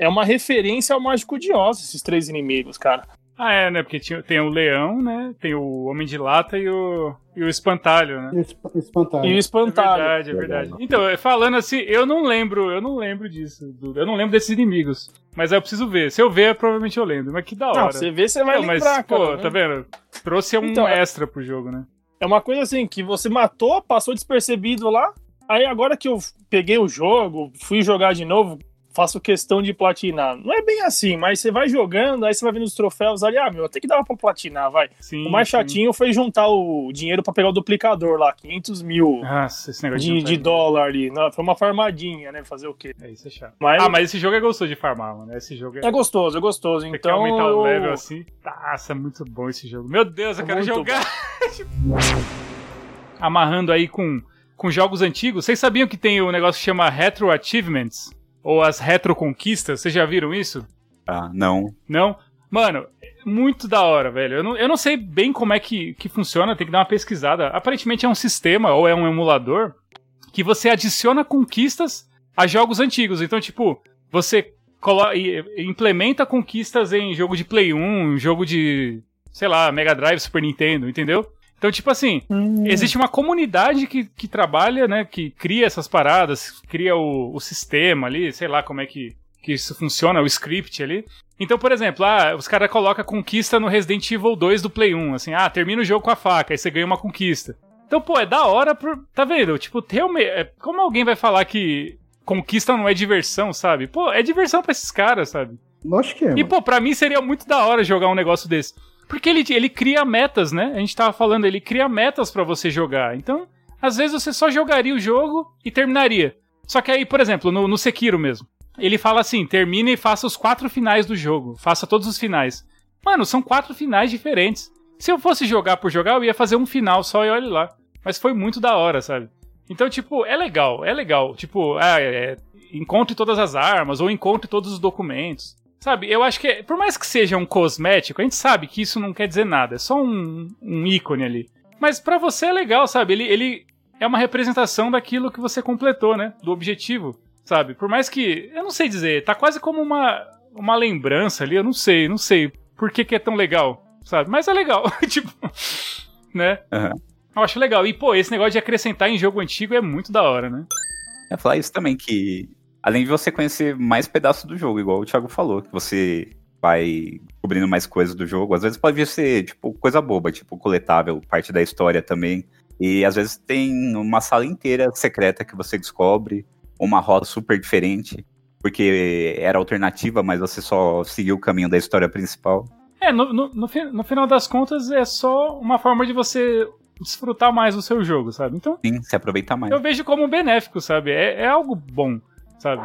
é uma referência ao Mágico de Oz, esses três inimigos, cara. Ah, é, né? Porque tinha, tem o leão, né? Tem o Homem de Lata e o, e o Espantalho, né? Espantalho. E o É espantalho. verdade, é verdade. Então, falando assim, eu não lembro, eu não lembro disso, Duda. Eu não lembro desses inimigos. Mas aí eu preciso ver. Se eu ver, provavelmente eu lembro. Mas que da hora. Não, você vê, você vai Não, mas, lembrar, pô, cara. tá vendo? Trouxe um Então, é- extra pro jogo, né? É uma coisa assim, que você matou, passou despercebido lá, aí agora que eu peguei o jogo, fui jogar de novo, faço questão de platinar. Não é bem assim, mas você vai jogando, aí você vai vendo os troféus ali, ah, meu, até que dava pra platinar, vai. Sim. o mais sim. chatinho foi juntar o dinheiro pra pegar o duplicador lá, 500 mil Nossa, esse negócio de, de faz- dólar ali. Não, foi uma farmadinha, né, fazer o quê? É, isso é chato. Mas Ah, mas esse jogo é gostoso de farmar, mano. Esse jogo é. é gostoso, é gostoso. Você quer Então, aumentar o eu- level assim? Nossa, é muito bom esse jogo. Meu Deus, eu É quero jogar. [LAUGHS] Amarrando aí com, com jogos antigos. Vocês sabiam que tem o negócio que chama Retro Achievements? Ou as Retro Conquistas? Vocês já viram isso? Ah, não. Não? Mano, muito da hora, velho. Eu não, eu não sei bem como é que, que funciona, tem que dar uma pesquisada. Aparentemente é um sistema ou é um emulador que você adiciona conquistas a jogos antigos. Então, tipo, você implementa conquistas em jogo de Play 1, jogo de, sei lá, Mega Drive, Super Nintendo, entendeu? Então, tipo assim, Hum, existe uma comunidade que, que trabalha, né? Que cria essas paradas, cria o, o sistema ali, sei lá como é que, que isso funciona, o script ali. Então, por exemplo, ah, os caras colocam conquista no Resident Evil 2 do Play 1, assim, ah, termina o jogo com a faca, aí você ganha uma conquista. Então, pô, é da hora, tá vendo? Tipo, realmente, é, como alguém vai falar que conquista não é diversão, sabe? Pô, é diversão pra esses caras, sabe? Lógico que é. E, pô, pra mim seria muito da hora jogar um negócio desse. Porque ele, ele cria metas, né? A gente tava falando, ele cria metas pra você jogar. Então, às vezes você só jogaria o jogo e terminaria. Só que aí, por exemplo, no, no Sekiro mesmo. Ele fala assim: termine e faça os quatro finais do jogo. Faça todos os finais. Mano, são quatro finais diferentes. Se eu fosse jogar por jogar, eu ia fazer um final só e olhe lá. Mas foi muito da hora, sabe? Então, tipo, é legal, é legal. Tipo, ah, é, encontre todas as armas ou encontre todos os documentos. Sabe, eu acho que, por mais que seja um cosmético, a gente sabe que isso não quer dizer nada, é só um, um ícone ali. Mas pra você é legal, sabe? Ele, ele é uma representação daquilo que você completou, né? Do objetivo, sabe? Por mais que, eu não sei dizer, tá quase como uma, uma lembrança ali, eu não sei, não sei por que, que é tão legal, sabe? Mas é legal, [LAUGHS] tipo, né? Aham. Eu acho legal. E, pô, esse negócio de acrescentar em jogo antigo é muito da hora, né? É falar isso também, que além de você conhecer mais pedaços do jogo, igual o Thiago falou, que você vai cobrindo mais coisas do jogo, às vezes pode ser, tipo, coisa boba, tipo, coletável, parte da história também. E às vezes tem uma sala inteira secreta que você descobre, uma rota super diferente, porque era alternativa, mas você só seguiu o caminho da história principal. É, no, no, no, no final das contas é só uma forma de você desfrutar mais do seu jogo, sabe? Então, Sim, se aproveitar mais. eu vejo como benéfico, sabe? É, é algo bom, sabe?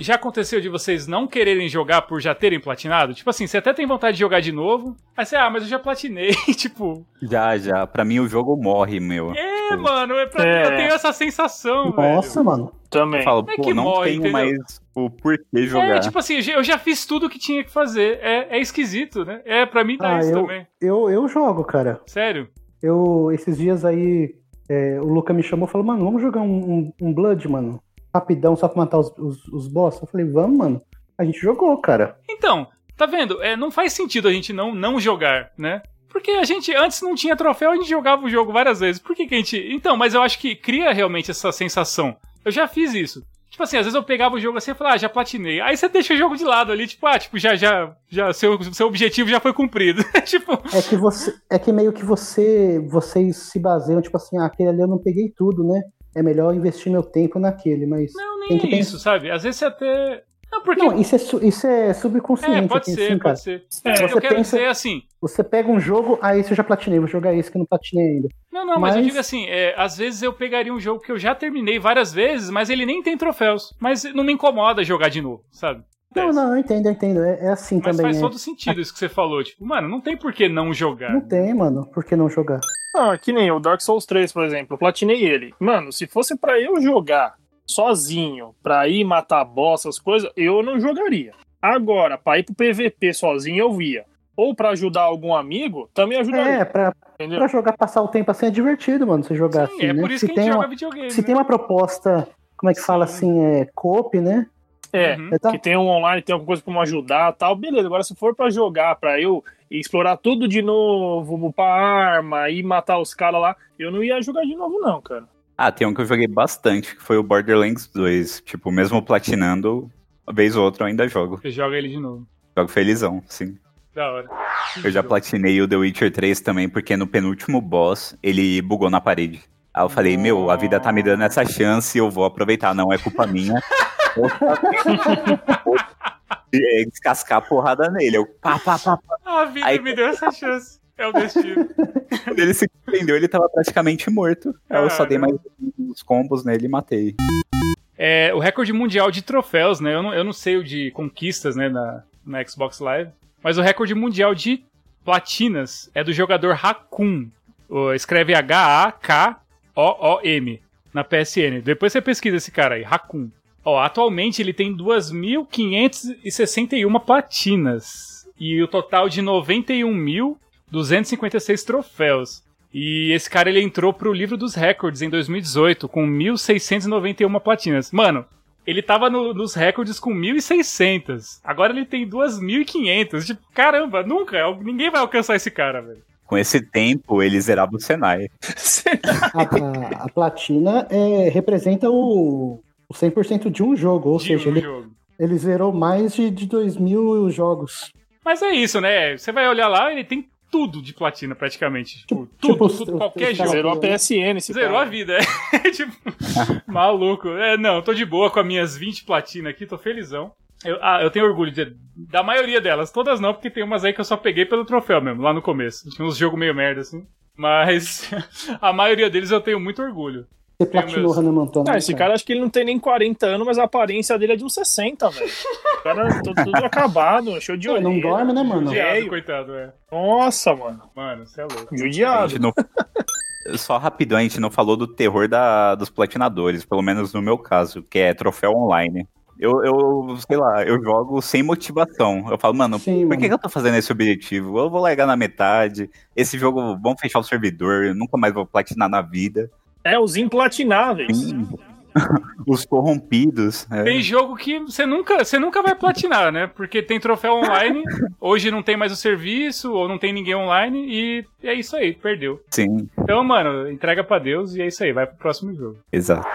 Já aconteceu de vocês não quererem jogar por já terem platinado? Tipo assim, você até tem vontade de jogar de novo, aí você, ah, mas eu já platinei, [LAUGHS] tipo... Já, já. Pra mim o jogo morre, meu. É, Tipo, mano, é pra É. mim, eu tenho essa sensação, Nossa, velho. mano. Também. Eu falo, É pô, não morre, tenho entendeu? mais o porquê jogar. É, tipo assim, eu já- fiz tudo que tinha que fazer. É, é esquisito, né? É, pra mim tá Ah, isso eu- também. Eu, eu jogo, cara. Sério? Eu, esses dias aí, é, o Luca me chamou e falou, mano, vamos jogar um, um- um Blood, mano. Rapidão, só pra matar os, os, os boss. Eu falei, vamos, mano. A gente jogou, cara. Então, tá vendo? É, não faz sentido a gente não, não jogar, né? Porque a gente antes não tinha troféu, a gente jogava o jogo várias vezes. Por que, que a gente. Então, mas eu acho que cria realmente essa sensação. Eu já fiz isso. Tipo assim, às vezes eu pegava o jogo assim e falava, ah, já platinei. Aí você deixa o jogo de lado ali, tipo, ah, tipo, já, já, já, seu, seu objetivo já foi cumprido. [LAUGHS] tipo, É que você. É que meio que você. Vocês se baseiam, tipo assim, ah, aquele ali eu não peguei tudo, né? É melhor investir meu tempo naquele, mas. não, nem Tem que é pensar- isso, sabe? Às vezes você até. Não, porque. Não, isso é, su- isso é subconsciente. é, pode aqui, ser, assim, cara. pode ser. É, você eu quero pensa- dizer assim. Você pega um jogo, aí você já platinei, vou jogar esse que eu não platinei ainda. Não, não, mas, eu Mas- digo assim, é, às vezes eu pegaria um jogo que eu já terminei várias vezes, mas ele nem tem troféus. Mas não me incomoda jogar de novo, sabe? Não, não, eu entendo, eu entendo. É, é assim Mas também. faz é. todo sentido isso que você falou. Tipo, mano, não tem por que não jogar. Não tem, mano. Por que não jogar? Ah, que nem o Dark Souls 3, por exemplo. Eu platinei ele. Mano, se fosse pra eu jogar sozinho, pra ir matar boss, essas coisas, eu não jogaria. Agora, pra ir pro PVP sozinho, eu ia. Ou pra ajudar algum amigo, também ajudaria. É, pra, entendeu? pra jogar, passar o tempo assim é divertido, mano, você jogar Sim, assim, é né? por isso se que a gente joga uma, videogame. Se né? tem uma proposta, como é que fala Sim. assim, é coop, né? É, Uhum. Tá- que tem um online, tem alguma coisa pra me ajudar tal, beleza. Agora, se for pra jogar, pra eu explorar tudo de novo, upar arma e matar os caras lá, eu não ia jogar de novo, não, cara. Ah, tem um que eu joguei bastante, que foi o Borderlands 2. Tipo, mesmo platinando, uma vez ou outra eu ainda jogo. Você joga ele de novo. Jogo felizão, sim. Da hora. Eu já platinei o The Witcher 3 também, porque no penúltimo boss, ele bugou na parede. Aí eu falei, meu, a vida tá me dando essa chance, eu vou aproveitar, não é culpa minha. [LAUGHS] É, descascar a porrada nele. Eu, pá, pá, pá, pá. A vida Aí- me deu essa chance. É o destino. Quando ele se prendeu, ele tava praticamente morto. Eu só dei mais uns combos nele e matei. É, o recorde mundial de troféus, né? Eu não, eu não sei o de conquistas, né, na, na Xbox Live. Mas o recorde mundial de platinas é do jogador Hakun. O- Escreve H-A-K-O-O-M na PSN. Depois você pesquisa esse cara aí, Hakun. Ó, atualmente ele tem 2.561 platinas. E o total de 91.256 troféus. E esse cara ele entrou pro livro dos recordes em 2018 com 1.691 platinas. Mano, ele tava no- nos recordes com 1.600. Agora ele tem 2.500. Tipo, caramba, nunca. Ninguém vai alcançar esse cara, velho. Com esse tempo, ele zerava o Senai. A, [LAUGHS] a- a platina é, representa o, o 100% de um jogo, ou de seja, um ele, jogo. ele zerou mais de, de 2 mil jogos. Mas é isso, né? Você vai olhar lá, ele tem tudo de platina, praticamente. Tipo, Tipo, tudo, tipo, tudo, qualquer jogo. Zerou a PSN esse Zerou cara. a vida, é. [LAUGHS] tipo, maluco. É, não, tô de boa com as minhas 20 platinas aqui, tô felizão. Eu, ah, eu tenho orgulho de, da maioria delas. Todas não, porque tem umas aí que eu só peguei pelo troféu mesmo, lá no começo. Tinha uns jogos meio merda, assim. Mas [LAUGHS] a maioria deles eu tenho muito orgulho. Você platinou. Hannah Montana. Ah, né, esse cara acho que ele não tem nem 40 anos, mas a aparência dele é de uns 60, velho. O cara todo, tudo [LAUGHS] acabado, show de olho. não dorme, né, mano? Judiado, coitado, é. Nossa, mano. Mano, você é louco. Judiado. não... [LAUGHS] Só rapidão, a gente não falou do terror da, dos platinadores, pelo menos no meu caso, que é troféu online. Eu, eu, sei lá, eu jogo sem motivação. Eu falo, mano, Sim, por mano. que, que eu tô fazendo esse objetivo? Eu vou largar na metade. Esse jogo, vamos fechar o servidor, eu nunca mais vou platinar na vida. É os implatináveis. Sim. [LAUGHS] Os corrompidos. é. Tem jogo que você nunca, você nunca vai platinar, né? Porque tem troféu online, [LAUGHS] hoje não tem mais o serviço, ou não tem ninguém online, e é isso aí, perdeu. Sim, Então, mano, entrega pra Deus e é isso aí, vai pro próximo jogo. exato.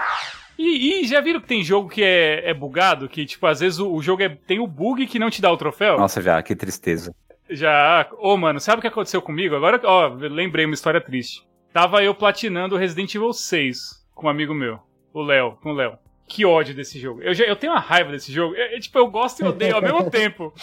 E, e já viram que tem jogo que é, é bugado? Que, tipo, às vezes o, o jogo é- tem o bug que não te dá o troféu? Nossa, já, que tristeza. Já. Ô, mano, sabe o que aconteceu comigo? Agora, ó, lembrei uma história triste. Tava eu platinando Resident Evil 6 com um amigo meu, o Léo, com o Léo. Que ódio desse jogo. Eu, já, eu tenho uma raiva desse jogo. É, é, tipo, eu gosto e odeio ao mesmo [LAUGHS] tempo.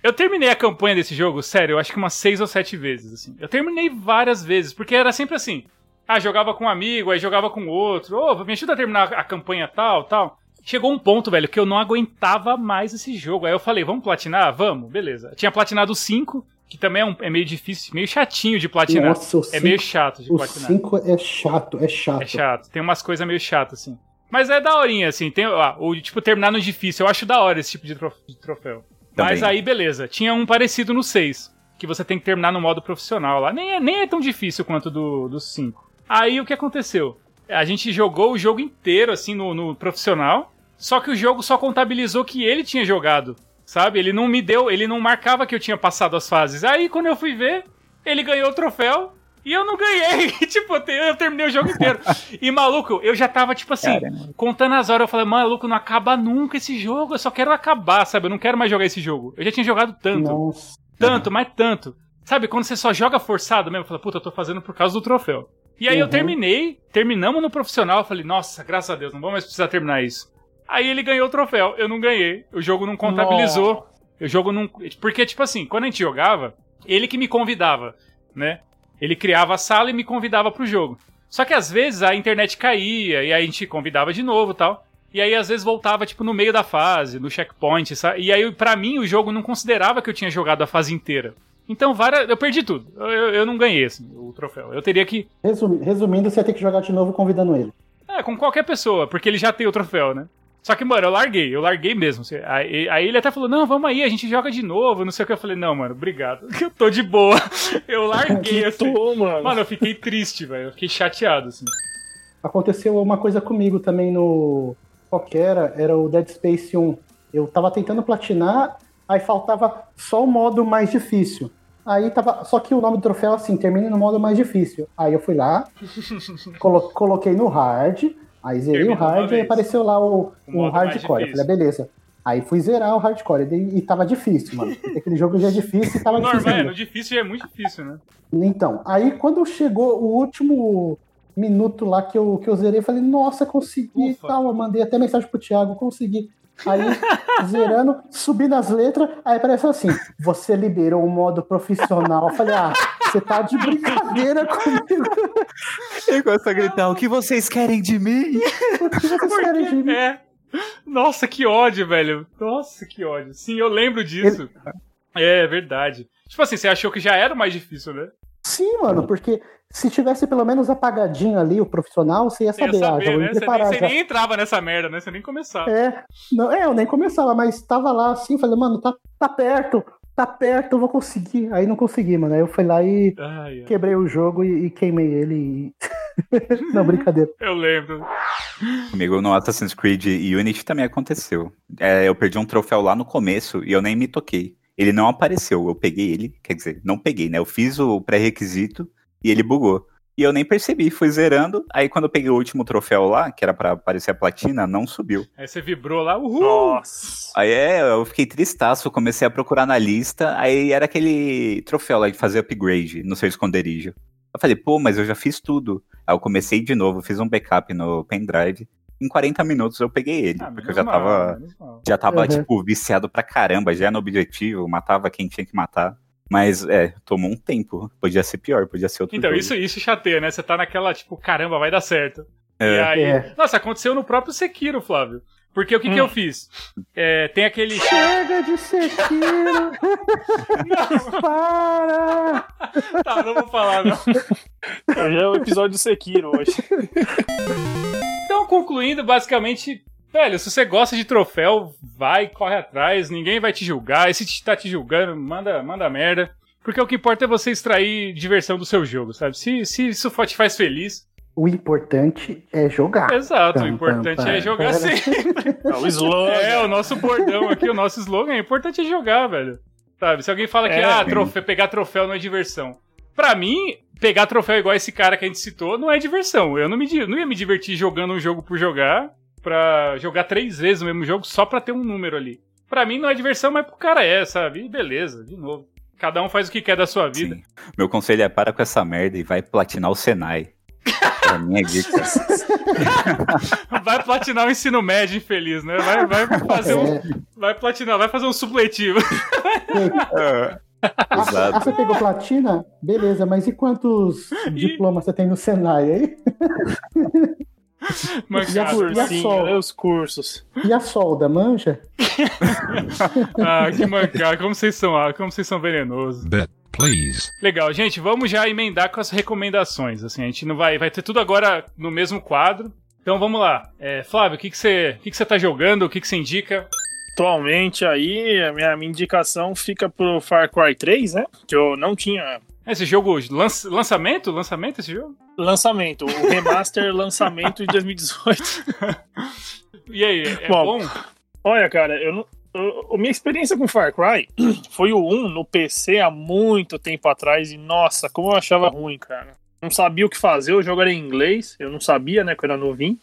Eu terminei a campanha desse jogo, sério, eu acho que umas seis ou sete vezes, assim. Eu terminei várias vezes, porque era sempre assim. Ah, jogava com um amigo, aí jogava com outro. Ô, me ajuda a terminar a campanha tal, tal. Chegou um ponto, velho, que eu não aguentava mais esse jogo. Aí eu falei, vamos platinar? Vamos, beleza. Tinha platinado o 5, que também é, um- é meio difícil, meio chatinho de platinar. Nossa, o é cinco- meio chato de O platinar. 5 é chato, é chato. É chato. Tem umas coisas meio chatas, assim. Mas é daorinha, assim. Tem, ah, o, tipo, terminar no difícil. Eu acho da hora esse tipo de, trof- de troféu. Mas Também. aí, beleza. Tinha um parecido no 6. Que você tem que terminar no modo profissional lá. Nem é, nem é tão difícil quanto do, do 5. Aí o que aconteceu? A gente jogou o jogo inteiro, assim, no, no profissional. Só que o jogo só contabilizou que ele tinha jogado. Sabe? Ele não me deu, ele não marcava que eu tinha passado as fases. Aí quando eu fui ver, ele ganhou o troféu. E eu não ganhei. [LAUGHS] tipo, eu te- eu terminei o jogo inteiro. E maluco, eu já tava, tipo assim, Caramba. contando as horas. Eu falei, maluco, não acaba nunca esse jogo. Eu só quero acabar, sabe? Eu não quero mais jogar esse jogo. Eu já tinha jogado tanto. Nossa. Tanto, mas tanto. Sabe, quando você só joga forçado mesmo, fala, puta, eu tô fazendo por causa do troféu. E aí eu Uhum. terminei, terminamos no profissional, eu falei, nossa, graças a Deus, não vou mais precisar terminar isso. Aí ele ganhou o troféu, eu não ganhei. O jogo não contabilizou. Nossa. O jogo não. Porque, tipo assim, quando a gente jogava, ele que me convidava, né? Ele criava a sala e me convidava pro jogo. Só que às vezes a internet caía e aí a gente convidava de novo e tal. E aí às vezes voltava, tipo, no meio da fase, no checkpoint, sabe? E aí, pra mim, o jogo não considerava que eu tinha jogado a fase inteira. Então, várias, eu perdi tudo. Eu, eu não ganhei assim, o troféu. Eu teria que. Resumi- Resumindo, você ia ter que jogar de novo convidando ele. É, com qualquer pessoa, porque ele já tem o troféu, né? Só que, mano, eu larguei, eu larguei mesmo. Aí, aí ele até falou: Não, vamos aí, a gente joga de novo, não sei o que. Eu falei: Não, mano, obrigado. [LAUGHS] Eu tô de boa. [LAUGHS] Eu larguei, assim. Tô, mano. Mano, eu fiquei triste, velho. Eu fiquei chateado, assim. Aconteceu uma coisa comigo também no. Qual que era? Era o Dead Space 1. Eu tava tentando platinar, aí faltava só o modo mais difícil. Aí tava. Só que o nome do troféu, assim, termina no modo mais difícil. Aí eu fui lá, [LAUGHS] colo- coloquei no hard, aí zerei o hard e apareceu lá o, O hardcore. Eu falei, beleza. Aí fui zerar o hardcore e, e tava difícil, mano. [LAUGHS] Aquele jogo já é difícil e tava difícil. Normal, é, difícil é muito difícil, né? Então, aí quando chegou o último minuto lá que eu, que eu zerei, eu falei, nossa, consegui e tal. Eu mandei até mensagem pro Thiago, consegui. Aí, zerando, [LAUGHS] subi nas letras, aí apareceu assim: você liberou o modo profissional. Eu falei, ah, você tá de brincadeira comigo. Ele começa a gritar: O que vocês querem de mim? O que vocês querem de mim? É. Nossa, que ódio, velho. Nossa, que ódio. Sim, eu lembro disso. É verdade. Tipo assim, você achou que já era o mais difícil, né? Sim, mano, porque se tivesse pelo menos apagadinho ali o profissional, você ia Você ia saber, ah, saber, né? Você nem, você nem entrava nessa merda, né? Você nem começava. É, não, é, eu nem começava, mas tava lá assim, falei, mano, tá, tá perto, tá perto, eu vou conseguir. Aí não consegui, mano. Aí eu fui lá e Ai, ai. quebrei o jogo e, e queimei ele. E... [LAUGHS] não, brincadeira. Eu lembro. Comigo no Assassin's Creed Unity também aconteceu. É, eu perdi um troféu lá no começo e eu nem me toquei. Ele não apareceu, eu peguei ele, quer dizer, não peguei, né? Eu fiz o pré-requisito e ele bugou. E eu nem percebi, fui zerando. Aí quando eu peguei o último troféu lá, que era pra aparecer a platina, não subiu. Aí você vibrou lá, uhul! Nossa. Aí é, eu fiquei tristaço, comecei a procurar na lista, aí era aquele troféu lá de fazer upgrade no seu esconderijo. Eu falei, pô, mas eu já fiz tudo. Aí eu comecei de novo, fiz um backup no pendrive. Em 40 minutos eu peguei ele, Ah, porque eu já mal, tava, já tava Uhum. tipo, viciado pra caramba, já no objetivo, matava quem tinha que matar. Mas, é, tomou um tempo. Podia ser pior, podia ser outro Então, jogo. isso, isso chateia, né? Você tá naquela, tipo, caramba, vai dar certo. É. E aí. É. Nossa, aconteceu no próprio Sekiro, Flávio. Porque o que, que Hum. eu fiz? É, tem aquele. Chega de Sekiro! [LAUGHS] Para! [LAUGHS] Tá, não vou falar, não. Já é o episódio do Sekiro hoje. Então, concluindo, basicamente, velho, se você gosta de troféu, vai, corre atrás, ninguém vai te julgar. E se te- tá te julgando, manda, manda merda. Porque o que importa é você extrair diversão do seu jogo, sabe? Se, se isso te faz feliz, O importante é jogar. exato. O Tam, importante tam, é tam. jogar sim. [LAUGHS] É o slogan. É, o nosso bordão aqui, o nosso slogan, é importante é jogar, velho. Sabe? Se alguém fala que É, ah, trofe- pegar troféu não é diversão. Pra mim, pegar troféu igual esse cara que a gente citou não é diversão. Eu não, me, não ia me divertir jogando um jogo por jogar, pra jogar três vezes o mesmo jogo só pra ter um número ali. Pra mim não é diversão, mas pro cara é, sabe? E beleza, de novo. Cada um faz o que quer da sua vida. Sim. Meu conselho é para com essa merda e vai platinar o Senai. pra mim é dica. [LAUGHS] Vai platinar o ensino médio infeliz, né? Vai, vai fazer um. É. Vai platinar, vai fazer um supletivo. Ah, ah, Exato. você pegou platina? Beleza, mas e quantos diplomas você tem no Senai aí? [LAUGHS] Mas, [LAUGHS] E a cara, cor- Cursinho, sol? né? Os cursos. E a solda, manja? [LAUGHS] Ah, que mancada, como vocês são, ah, como vocês são venenosos. Bet, please. Legal, gente, vamos já emendar com as recomendações, assim, a gente não vai, vai ter tudo agora no mesmo quadro. Então vamos lá. É, Flávio, o que que você, o que que você tá jogando? O que que você indica? Atualmente aí, a minha, minha indicação fica pro Far Cry 3, né? Que eu não tinha Esse jogo, lança- lançamento? Lançamento esse jogo? lançamento. O remaster [LAUGHS] lançamento de 2018. E aí, é [LAUGHS] Bom, bom? Olha, cara, eu não. eu- minha experiência com Far Cry [CLEARS THROAT] foi o 1 no PC há muito tempo atrás e, nossa, como eu achava ruim, cara. Não sabia o que fazer, o jogo era em inglês, eu não sabia, né, que eu era novinho.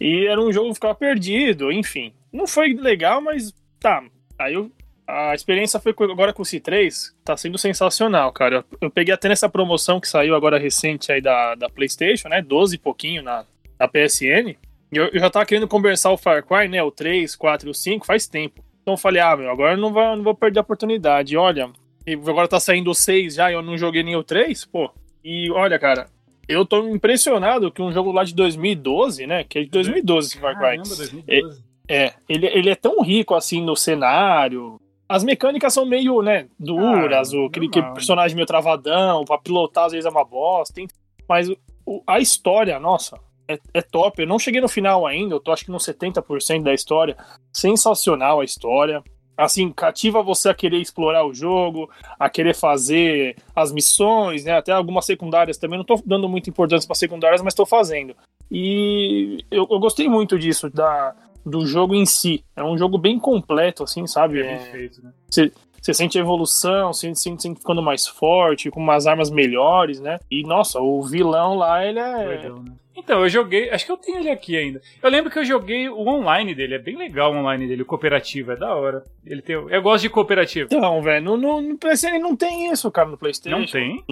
E era um jogo que ficava perdido, enfim. Não foi legal, mas tá. Aí eu, a experiência foi agora com o C3, tá sendo sensacional, cara. Eu, peguei até nessa promoção que saiu agora recente aí da, da PlayStation, né, 12 e pouquinho na, na PSN. Eu, eu já tava querendo conversar o Far Cry, né? O 3, 4 e o 5 faz tempo. Então eu falei, ah, meu, agora eu não vou, não vou perder a oportunidade. Olha, e agora tá saindo o 6 já e eu não joguei nem o 3, pô. E olha, cara, eu tô impressionado que um jogo lá de 2012, né? Que é de 2012 esse Far Cry. Caramba, 2012. É, ele, ele é tão rico assim no cenário. As mecânicas são meio, né, duras, Ah, o, aquele, aquele personagem meio travadão, pra pilotar às vezes é uma bosta. tem- mas o- a história, nossa, é, é top. Eu não cheguei no final ainda, eu tô acho que no 70% da história. Sensacional a história. Assim, cativa você a querer explorar o jogo, a querer fazer as missões, né? Até algumas secundárias também. Não tô dando muita importância para secundárias, mas tô fazendo. E eu, eu gostei muito disso, da, do jogo em si. É um jogo bem completo, assim, sabe? É bem feito, né? você sente a evolução, você sente, sente ficando mais forte, com umas armas melhores, né? E, nossa, o vilão lá, ele é. Legal, né? Então, eu joguei. Acho que eu tenho ele aqui ainda. Eu lembro que eu joguei o online dele. É bem legal o online dele, o cooperativo. É da hora. Ele tem. Eu gosto de cooperativo. Então, velho, no, no, no PlayStation não tem isso, cara, no PlayStation. Não tem?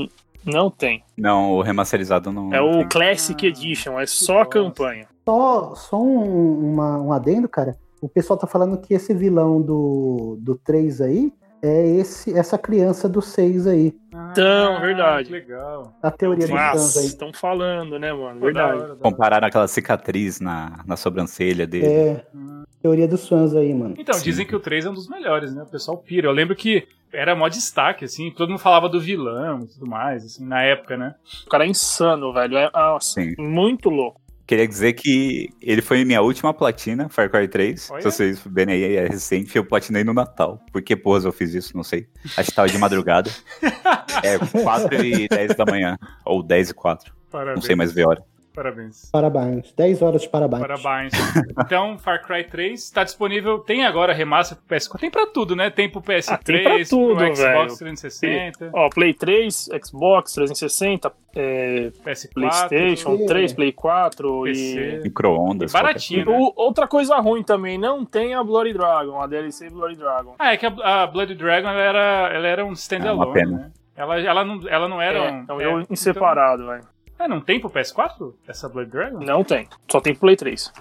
Não tem. Não, o remasterizado não. É o tem. Classic Ah, Edition, é só a nossa. campanha. Só, só um, uma- um adendo, cara. O pessoal tá falando que esse vilão do, do 3 aí é esse, essa criança do 6 aí. Então, verdade. Que legal. A teoria dos fãs Nossa, aí. estão falando, né, mano? Verdade. hora. Compararam aquela cicatriz na, na sobrancelha dele. É, teoria dos fãs aí, mano. Então, Sim. dizem que o 3 é um dos melhores, né? O pessoal pira. Eu lembro que era mó destaque, assim, todo mundo falava do vilão e tudo mais, assim, na época, né? O cara é insano, velho. É nossa, Sim. muito louco. Queria dizer que ele foi minha última platina, Far Cry 3. Olha. Se vocês verem aí, é recente. Eu platinei no Natal. Por que porra eu fiz isso? Não sei. Acho que tava de madrugada. [LAUGHS] é 4 e 10 da manhã. Ou 10 e 4. Parabéns. Não sei mais ver hora. Parabéns. Parabéns. 10 horas de parabéns. Parabéns. Então, Far Cry 3 tá disponível, tem agora remaster pro PS4, tem pra tudo, né? Tem pro PS3, Ah, tem pra tudo, pro Xbox velho. 360, Ó, Play 3, Xbox 360, é, PS4, PlayStation PC, 3, Play 4 PC. e. Micro-ondas. Baratinho, né? O- outra coisa ruim também, não tem a Bloody Dragon, a DLC Bloody Dragon. Ah, é que a, a Blood Dragon ela era, ela era um É uma standalone, pena. né? Ela, ela, não, ela não era É, um. um é, jogo em separado, velho. Ah, não tem pro PS4 essa Blood Dragon? Não tem, só tem pro Play 3.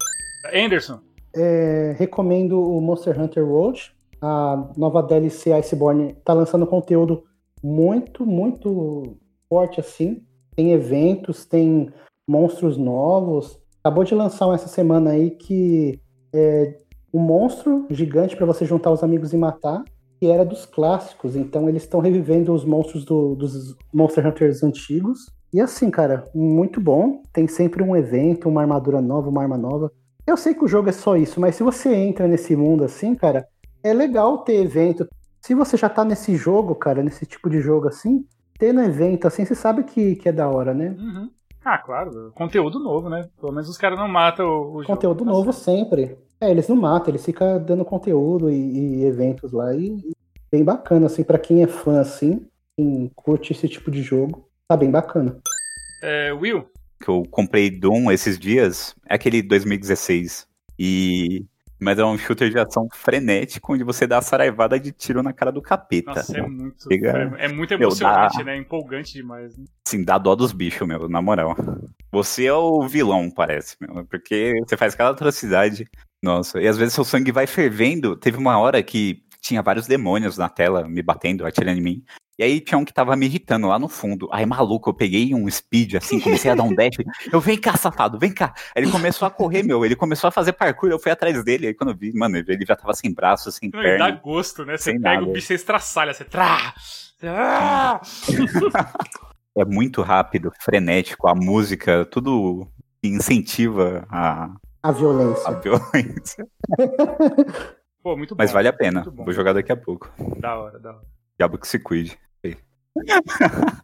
Anderson. É, recomendo o Monster Hunter World. A nova DLC Iceborne tá lançando conteúdo muito, muito forte assim. Tem eventos, tem monstros novos. Acabou de lançar um essa semana aí que é um monstro gigante para você juntar os amigos e matar, que era dos clássicos. Então eles estão revivendo os monstros do- dos Monster Hunters antigos. E assim, cara, muito bom. Tem sempre um evento, uma armadura nova, uma arma nova. Eu sei que o jogo é só isso, mas se você entra nesse mundo assim, cara, é legal ter evento. Se você já tá nesse jogo, cara, nesse tipo de jogo assim, tendo evento assim, você sabe que, que é da hora, né? Uhum. Ah, claro. Conteúdo novo, né? Pelo menos os caras não matam o, o Conteúdo jogo. novo sempre. É, eles não matam, eles ficam dando conteúdo e, e eventos lá. E, e bem bacana, assim, pra quem é fã, assim, quem curte esse tipo de jogo, tá bem bacana. É, Will, Que eu comprei Doom esses dias. É aquele 2016. E. Mas é um shooter de ação frenético, onde você dá a saraivada de tiro na cara do capeta. nossa, é muito, Chega- é, é muito Meu, emocionante, dá- né? Empolgante demais. Né? Assim, dá dó dos bichos, meu, na moral. Você é o vilão, parece, meu. Porque você faz cada atrocidade. Nossa, e às vezes seu sangue vai fervendo. Teve uma hora que tinha vários demônios na tela me batendo, atirando em mim. E aí tinha um que tava me irritando lá no fundo. Aí, maluco, eu peguei um speed assim, comecei a dar um [LAUGHS] dash. Eu, vem cá, safado, vem cá. Aí ele começou a correr, meu. Ele começou a fazer parkour, eu fui atrás dele. Aí quando eu vi, mano, ele já tava sem braço, sem Não, e dá perna. gosto, né? Você pega nada. o bicho, você estraçalha, você trá. Você- Ah! [LAUGHS] É muito rápido, frenético, a música, tudo incentiva a, A violência. a violência. Pô, muito bom. Mas vale a pena. Vou jogar daqui a pouco. Da hora, da hora. Diabo que se cuide. [LAUGHS]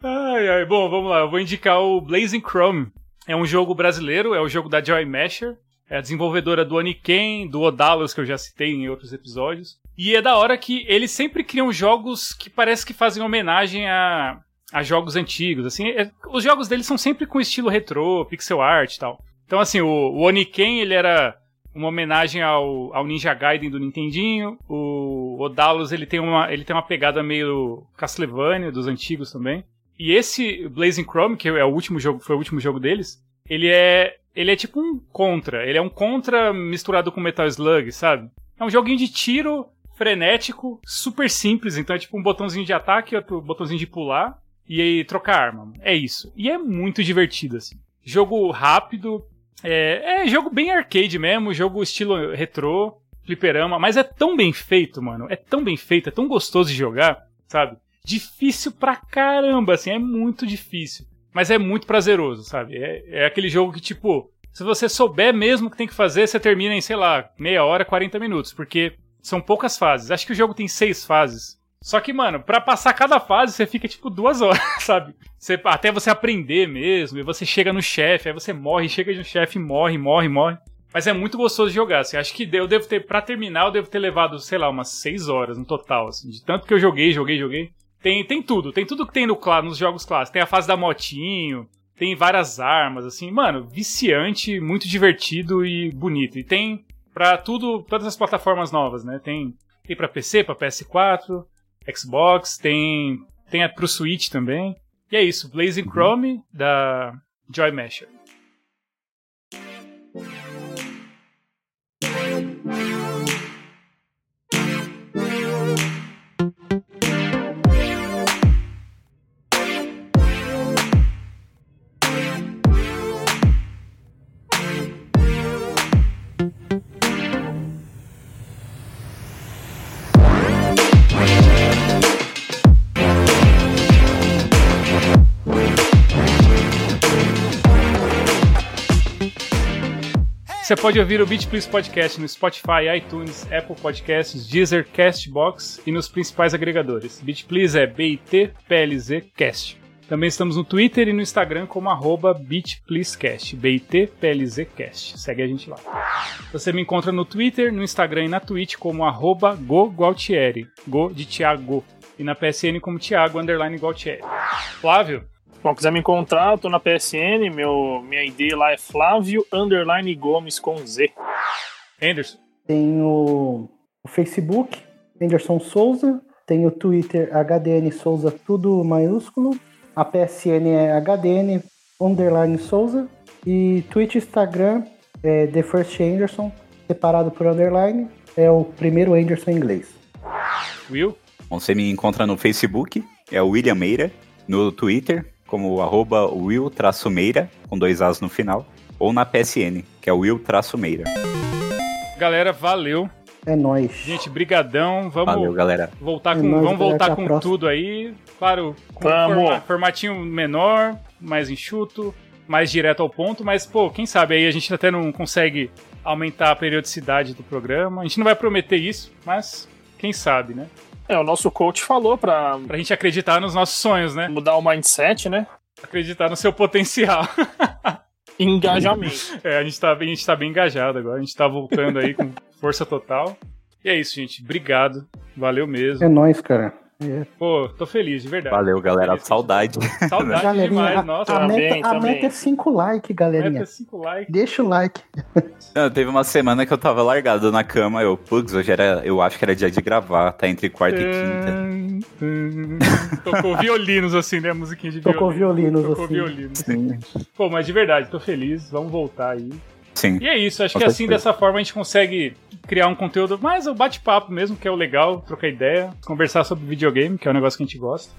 Ai, ai. Bom, vamos lá. Eu vou indicar o Blazing Chrome. É um jogo brasileiro, é o jogo da Joy Masher. É a desenvolvedora do Oniken, do Odalos, que eu já citei em outros episódios. E é da hora que eles sempre criam jogos que parece que fazem homenagem a, a jogos antigos. Assim, é- os jogos deles são sempre com estilo retrô, pixel art e tal. Então, assim, o, o Oniken, ele era uma homenagem ao, ao Ninja Gaiden do Nintendinho. O Odalos, ele tem uma, ele tem uma pegada meio Castlevania, dos antigos também. E esse Blazing Chrome, que é o último jogo, foi o último jogo deles, ele é ele é tipo um contra. Ele é um contra misturado com Metal Slug, sabe? É um joguinho de tiro frenético, super simples. Então é tipo um botãozinho de ataque, outro botãozinho de pular e aí trocar arma. É isso. E é muito divertido, assim. Jogo rápido. É, é jogo bem arcade mesmo, jogo estilo retrô, fliperama, mas é tão bem feito, mano. É tão bem feito, é tão gostoso de jogar, sabe? Difícil pra caramba, assim, é muito difícil. Mas é muito prazeroso, sabe? É, é aquele jogo que, tipo, se você souber mesmo o que tem que fazer, você termina em, sei lá, meia hora, 40 minutos. Porque são poucas fases. Acho que o jogo tem seis fases. Só que, mano, para passar cada fase, você fica tipo duas [LAUGHS] horas, sabe? Você, até você aprender mesmo, e você chega no chefe, aí você morre, chega no chefe, morre, morre, morre. Mas é muito gostoso de jogar, assim. Acho que eu devo ter, pra terminar, eu devo ter levado, sei lá, umas seis horas no total, assim. De tanto que eu joguei, joguei, joguei. Tem, tem tudo, tem tudo que tem no, nos jogos clássicos. Tem a fase da motinho, tem várias armas, assim. Mano, viciante, muito divertido e bonito. E tem pra tudo, todas as plataformas novas, né? Tem, tem pra PC, pra PS4, Xbox, tem, tem a pro Switch também. E é isso, Blazing uhum. Chrome da Joy Masher. Você pode ouvir o Beat Please Podcast no Spotify, iTunes, Apple Podcasts, Deezer, Castbox e nos principais agregadores. Beat Please é B-I-T-P-L-Z Cast. Também estamos no Twitter e no Instagram como arroba BitPleaseCast, B-I-T-P-L-Z-Cast. Segue a gente lá. Você me encontra no Twitter, no Instagram e na Twitch como arroba GoGualtieri, Go de Thiago, e na PSN como Thiago Underline Gualtieri. Flávio, Bom, quiser me encontrar, eu tô na PSN, meu, minha ID lá é Flávio Underline Gomes com Z. Anderson. Tem o, Facebook, Anderson Souza. Tem o Twitter, HDN Souza, tudo maiúsculo. A PSN é HDN Underline Souza. E Twitch Instagram é The First Anderson, separado por underline. É o primeiro Anderson em inglês. Will? Bom, você me encontra no Facebook, é o William Meira. No Twitter, como arroba will-meira, com dois As no final, ou na PSN, que é will-meira. Galera, valeu. É nóis. Gente, brigadão. Vamos Valeu, galera. voltar é com, nóis, vamos voltar com tudo aí. Claro, com um formatinho menor, mais enxuto, mais direto ao ponto, mas, pô, quem sabe aí a gente até não consegue aumentar a periodicidade do programa. A gente não vai prometer isso, mas quem sabe, né? É, o nosso coach falou pra. Pra gente acreditar nos nossos sonhos, né? Mudar o mindset, né? Acreditar no seu potencial. [LAUGHS] Engajamento. É, a gente, tá, a gente tá bem engajado agora. A gente tá voltando aí com força total. E é isso, gente. Obrigado. Valeu mesmo. É nóis, cara. É. Pô, tô feliz, de verdade. Valeu, galera. Feliz, Saudade. Saudade galerinha, demais, nossa. A, Também, meta, a também. meta é 5 likes, galerinha. Meta 5 likes. Deixa o like. Não, teve uma semana que eu tava largado na cama, eu, putz, hoje era, eu acho que era dia de gravar, tá entre quarta e quinta. Tocou violinos assim, né? A musiquinha de Tocou violinos Tocou assim. violinos. Sim. Pô, mas de verdade, tô feliz. Vamos voltar aí. Sim. E é isso, acho Com que assim, dessa forma, a gente consegue criar um conteúdo mais o bate-papo mesmo, que é o legal, trocar ideia, conversar sobre videogame, que é um negócio que a gente gosta.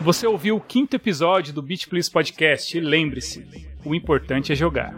Você ouviu o quinto episódio do Beat Please Podcast lembre-se, o importante é jogar.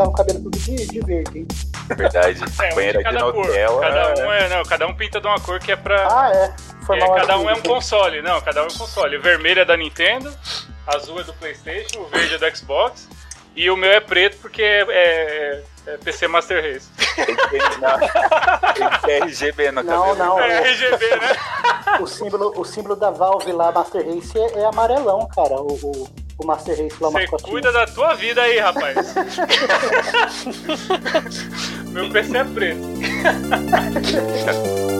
Pintar o cabelo tudo de, de verde, hein? Verdade. [LAUGHS] É, um de de cada cor. Nutella. Cada um é, não, cada um pinta de uma cor que é pra. Ah, é. é, Formal cada um é um console. Não, cada um é um console. O vermelho é da Nintendo, azul é do PlayStation, o verde é do Xbox. E o meu é preto porque é, é- é PC Master Race. Não, RGB no Não, cabelo. não. É RGB, né? O símbolo, o símbolo da Valve lá, Master Race, é, é amarelão, cara. O, o, o Master Race lá, o Você cuida da tua vida aí, rapaz. [LAUGHS] meu PC é preto. [LAUGHS]